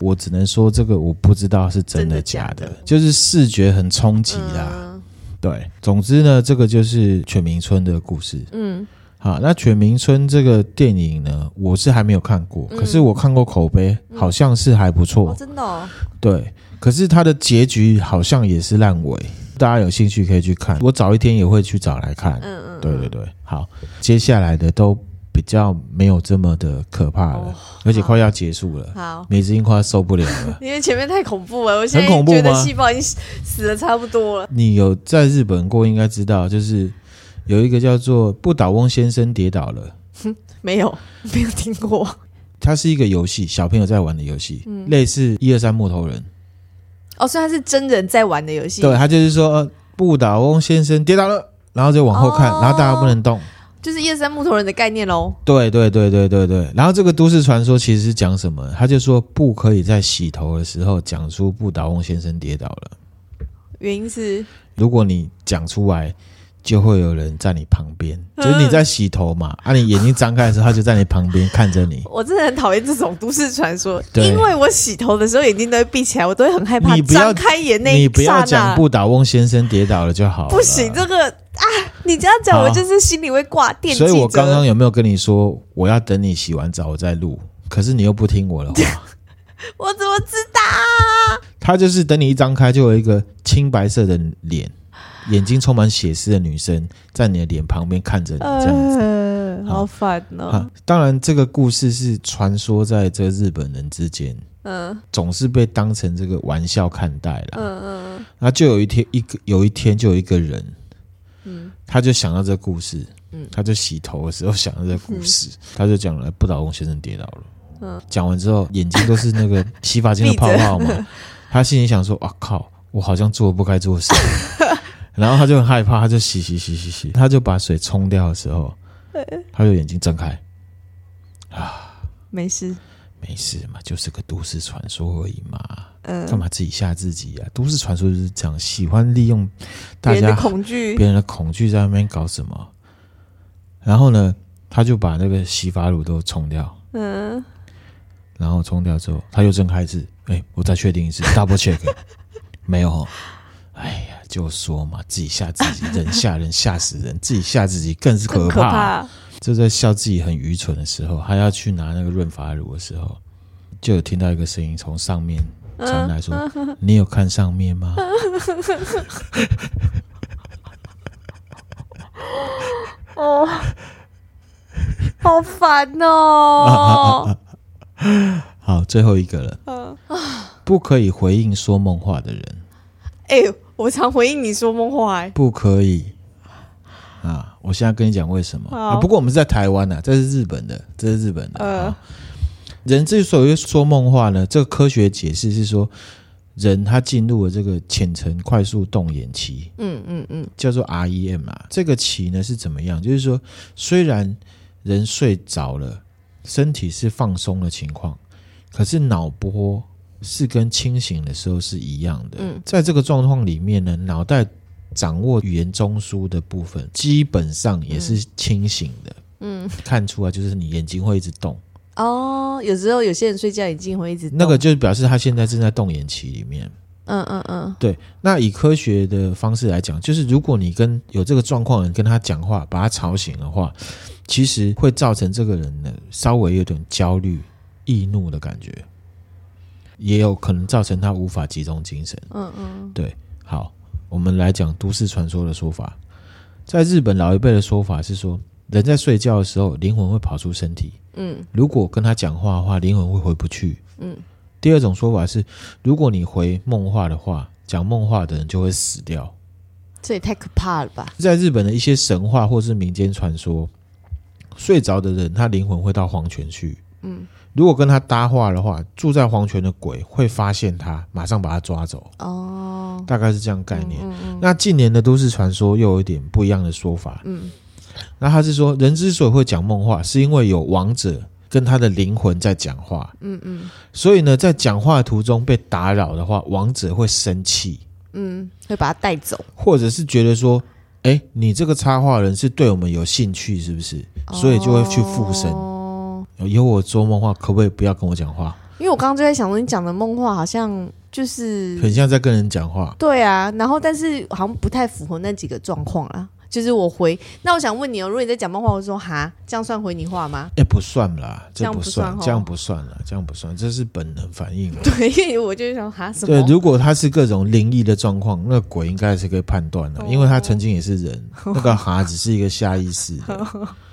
我只能说这个我不知道是真的假的，就是视觉很冲击啦。对，总之呢，这个就是犬鸣村的故事。嗯，好，那犬鸣村这个电影呢，我是还没有看过，可是我看过口碑，好像是还不错，真的。对，可是它的结局好像也是烂尾。大家有兴趣可以去看，我早一天也会去找来看。嗯嗯，对对对，好，接下来的都比较没有这么的可怕了，而且快要结束了。好，美子英快要受不了了，因为前面太恐怖了，我现在觉得细胞已经死的差不多了。你有在日本过，应该知道，就是有一个叫做不倒翁先生跌倒了。哼，没有，没有听过。它是一个游戏，小朋友在玩的游戏，类似一二三木头人。哦，所以它是真人在玩的游戏。对，他就是说，不倒翁先生跌倒了，然后就往后看，哦、然后大家不能动，就是一二三木头人的概念喽。对对对对对对。然后这个都市传说其实是讲什么？他就说不可以在洗头的时候讲出不倒翁先生跌倒了。原因是，如果你讲出来。就会有人在你旁边，就是你在洗头嘛，啊，你眼睛张开的时候，他就在你旁边看着你。我真的很讨厌这种都市传说，因为我洗头的时候眼睛都会闭起来，我都会很害怕。你不要张开眼那你不要讲不倒翁先生跌倒了就好了。不行，这个啊，你这样讲，我就是心里会挂电。所以我刚刚有没有跟你说，我要等你洗完澡我再录？可是你又不听我的话，我怎么知道？他就是等你一张开，就有一个青白色的脸。眼睛充满血丝的女生在你的脸旁边看着你，这样子，呃、好烦哦、啊。当然，这个故事是传说在这日本人之间，嗯、呃，总是被当成这个玩笑看待了。嗯嗯。那就有一天，一个有一天，就有一个人，嗯，他就想到这个故事，嗯，他就洗头的时候想到这个故事，嗯、他就讲了不倒翁先生跌倒了。嗯，讲完之后，眼睛都是那个洗发精的泡泡嘛，他心里想说：“啊靠，我好像做了不该做的事。”然后他就很害怕，他就洗洗洗洗洗，他就把水冲掉的时候，他就眼睛睁开，啊，没事，没事嘛，就是个都市传说而已嘛，嗯，干嘛自己吓自己啊？都市传说就是这样，喜欢利用大家恐惧，别人的恐惧在那边搞什么？然后呢，他就把那个洗发乳都冲掉，嗯，然后冲掉之后，他又睁开一次，哎，我再确定一次，double check，没有，哎呀。就说嘛，自己吓自己，人吓人，吓死人；自己吓自己，更是可怕。可怕就在笑自己很愚蠢的时候，还要去拿那个润发乳的时候，就有听到一个声音从上面传来说：“嗯、你有看上面吗？” 哦，好烦哦！好，最后一个了。不可以回应说梦话的人。哎呦！我常回应你说梦话，欸，不可以啊！我现在跟你讲为什么啊？不过我们是在台湾啊，这是日本的，这是日本的。呃、人之所以说梦话呢，这个科学解释是说，人他进入了这个浅层快速动眼期，嗯嗯嗯，叫做 REM 啊。这个期呢是怎么样？就是说，虽然人睡着了，身体是放松的情况，可是脑波是跟清醒的时候是一样的。嗯，在这个状况里面呢，脑袋掌握语言中枢的部分基本上也是清醒的。嗯，看出来就是你眼睛会一直动。哦，有时候有些人睡觉眼睛会一直动，那个就表示他现在正在动眼期里面。嗯嗯嗯，对。那以科学的方式来讲，就是如果你跟有这个状况的人跟他讲话，把他吵醒的话，其实会造成这个人呢稍微有点焦虑、易怒的感觉，也有可能造成他无法集中精神。嗯嗯，对。好，我们来讲都市传说的说法，在日本老一辈的说法是说。人在睡觉的时候，灵魂会跑出身体。嗯，如果跟他讲话的话，灵魂会回不去。嗯，第二种说法是，如果你回梦话的话，讲梦话的人就会死掉。这也太可怕了吧！在日本的一些神话或是民间传说，睡着的人他灵魂会到黄泉去。嗯，如果跟他搭话的话，住在黄泉的鬼会发现他，马上把他抓走。哦，大概是这样概念。嗯嗯嗯。那近年的都市传说又有一点不一样的说法。嗯。那他是说，人之所以会讲梦话，是因为有王者跟他的灵魂在讲话。嗯嗯。所以呢，在讲话的途中被打扰的话，王者会生气。嗯，会把他带走，或者是觉得说，哎，你这个插画人是对我们有兴趣，是不是？所以就会去附身。哦。以后我做梦话，可不可以不要跟我讲话？因为我刚刚就在想说，你讲的梦话好像就是很像在跟人讲话。对啊，然后但是好像不太符合那几个状况啦。就是我回，那我想问你哦，如果你在讲梦话，我说哈，这样算回你话吗？哎、欸，不算啦，这不算，这样不算了，这样不算，这是本能反应。对，因为我就想哈什么？对，如果他是各种灵异的状况，那鬼应该是可以判断的，因为他曾经也是人，那个哈只是一个下意识的。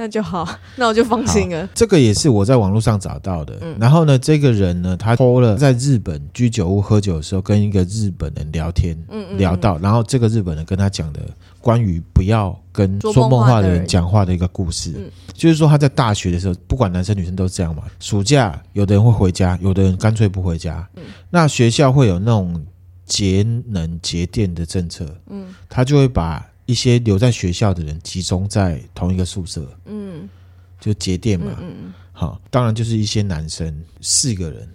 那就好，那我就放心了。这个也是我在网络上找到的。嗯、然后呢，这个人呢，他 PO 了在日本居酒屋喝酒的时候，跟一个日本人聊天，嗯嗯嗯聊到，然后这个日本人跟他讲的关于不要跟说梦话的人讲话的一个故事，嗯、就是说他在大学的时候，不管男生女生都这样嘛。暑假有的人会回家，有的人干脆不回家。嗯、那学校会有那种节能节电的政策，嗯，他就会把。一些留在学校的人集中在同一个宿舍，嗯，就节电嘛，嗯，嗯，好，当然就是一些男生四个人，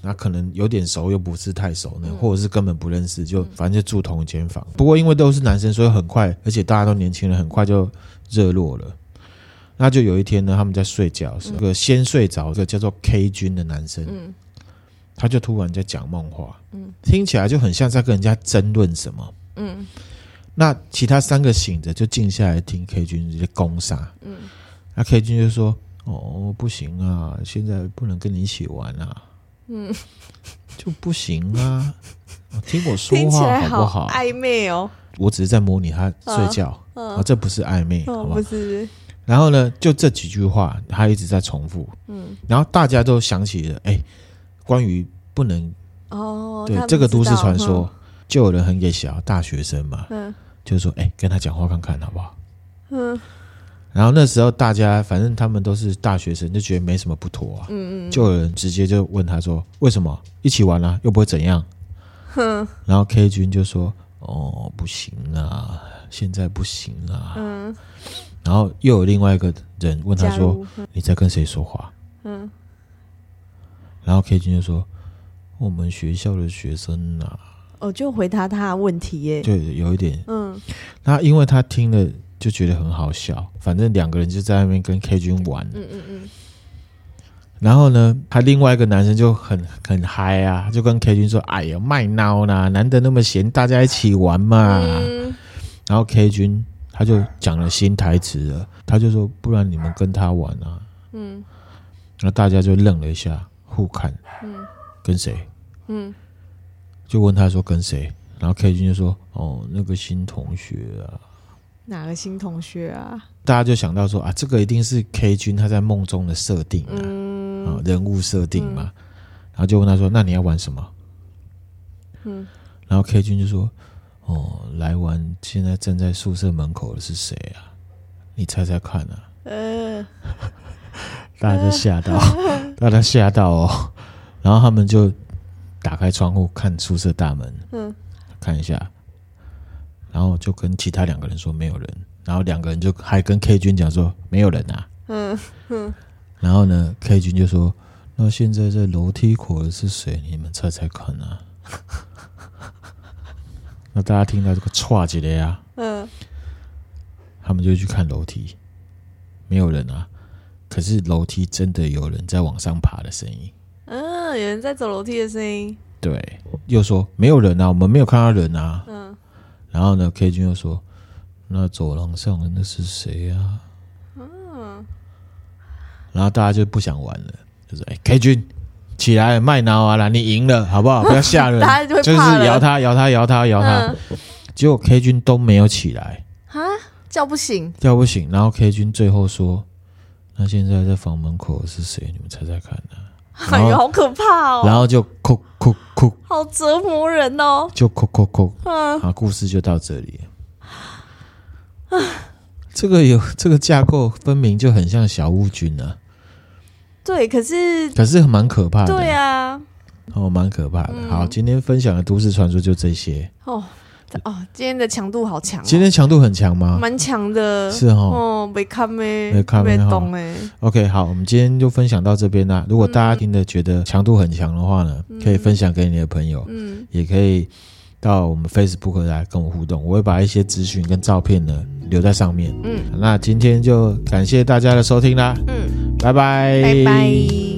那可能有点熟又不是太熟呢，嗯、或者是根本不认识，就反正就住同一间房。不过因为都是男生，所以很快，而且大家都年轻人，很快就热络了。那就有一天呢，他们在睡觉的时先睡着的叫做 K 君的男生，嗯，他就突然在讲梦话，嗯，听起来就很像在跟人家争论什么，嗯。那其他三个醒着就静下来听 K 君这些攻杀，嗯，那 K 君就说：“哦，不行啊，现在不能跟你一起玩啊，嗯，就不行啊，听我说话好不好？暧昧哦，我只是在模拟他睡觉，啊，啊，这不是暧昧，哦，好吧？不是。然后呢，就这几句话，他一直在重复，嗯，然后大家都想起了，哎，关于不能哦，对这个都市传说。嗯”就有人很给小大学生嘛，嗯，就是说，哎、欸，跟他讲话看看好不好？嗯，然后那时候大家反正他们都是大学生，就觉得没什么不妥啊，嗯嗯，就有人直接就问他说，为什么一起玩啊？又不会怎样？哼，然后 K 君就说，哦，不行啊，现在不行啊，嗯，然后又有另外一个人问他说，你在跟谁说话？嗯，然后 K 君就说，我们学校的学生啊。哦，就回答他的问题耶，对有一点，嗯，那因为他听了就觉得很好笑，反正两个人就在那边跟 K 君玩，嗯嗯嗯，然后呢，他另外一个男生就很很嗨啊，就跟 K 君说：“哎呀，卖闹啦，难得那么闲，大家一起玩嘛。嗯”然后 K 君他就讲了新台词了，他就说：“不然你们跟他玩啊？”嗯，那大家就愣了一下，互看，嗯，跟谁？嗯。就问他说跟谁，然后 K 君就说：“哦，那个新同学啊，哪个新同学啊？”大家就想到说：“啊，这个一定是 K 君他在梦中的设定啊，嗯、啊，人物设定嘛。嗯”然后就问他说：“那你要玩什么？”嗯，然后 K 君就说：“哦，来玩现在站在宿舍门口的是谁啊？你猜猜看啊？”呃，大家都吓到，大家吓到哦，然后他们就。打开窗户看宿舍大门，嗯，看一下，然后就跟其他两个人说没有人，然后两个人就还跟 K 君讲说没有人啊，嗯嗯，然后呢，K 君就说，那现在在楼梯口的是谁？你们猜猜看啊。那大家听到这个唰起来呀，嗯，他们就去看楼梯，没有人啊，可是楼梯真的有人在往上爬的声音，嗯，有人在走楼梯的声音，对，又说没有人啊，我们没有看到人啊，嗯，然后呢，K 君又说，那走廊上的那是谁啊？嗯，然后大家就不想玩了，就是，哎，K 君。起来，麦闹啊啦！你赢了，好不好？不要吓人，就，就是摇他，摇他，摇他，摇他。嗯、结果 K 君都没有起来啊，叫不醒，叫不醒。然后 K 君最后说：“那现在在房门口是谁？你们猜猜看呢、啊？”哎呦，好可怕哦！然后就哭哭哭，好折磨人哦！就哭哭哭，嗯，好，故事就到这里。啊，这个有这个架构分明就很像小屋君呢、啊。对，可是可是蛮可怕的。对啊，哦，蛮可怕的。嗯、好，今天分享的都市传说就这些。哦哦，今天的强度好强、哦。今天强度很强吗？蛮强的。是哦。哦，没看没没看没懂哎。OK，好，我们今天就分享到这边啦。如果大家听的觉得强度很强的话呢，嗯、可以分享给你的朋友。嗯。也可以到我们 Facebook 来跟我互动，我会把一些资讯跟照片呢留在上面。嗯。那今天就感谢大家的收听啦。嗯。拜拜。拜拜。